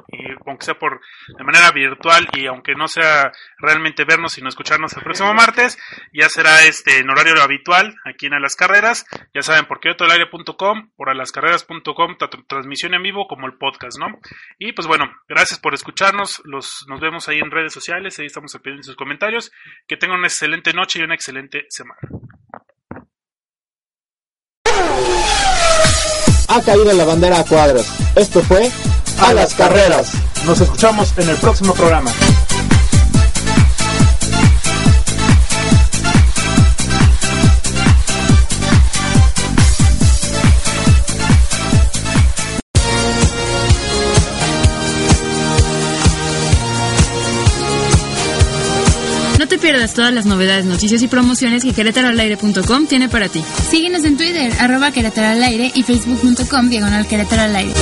Speaker 6: aunque sea por de manera virtual y aunque no sea realmente vernos, sino escucharnos el próximo martes. Ya será este en horario habitual aquí en A las Carreras. Ya saben por qué aire.com, por alascarreras.com, tanto transmisión en vivo como el podcast, ¿no? Y pues bueno, gracias por escucharnos. Los, nos vemos ahí en redes sociales. Ahí estamos pidiendo sus comentarios. Que tengan una excelente noche y una excelente semana.
Speaker 5: Ha caído la bandera a cuadros. Esto fue A las Carreras.
Speaker 6: Nos escuchamos en el próximo programa.
Speaker 8: Pierdas todas las novedades, noticias y promociones que querétaroalaire.com tiene para ti.
Speaker 9: Síguenos en Twitter, arroba Querétaro aire y facebook.com diagonal Querétaro al aire.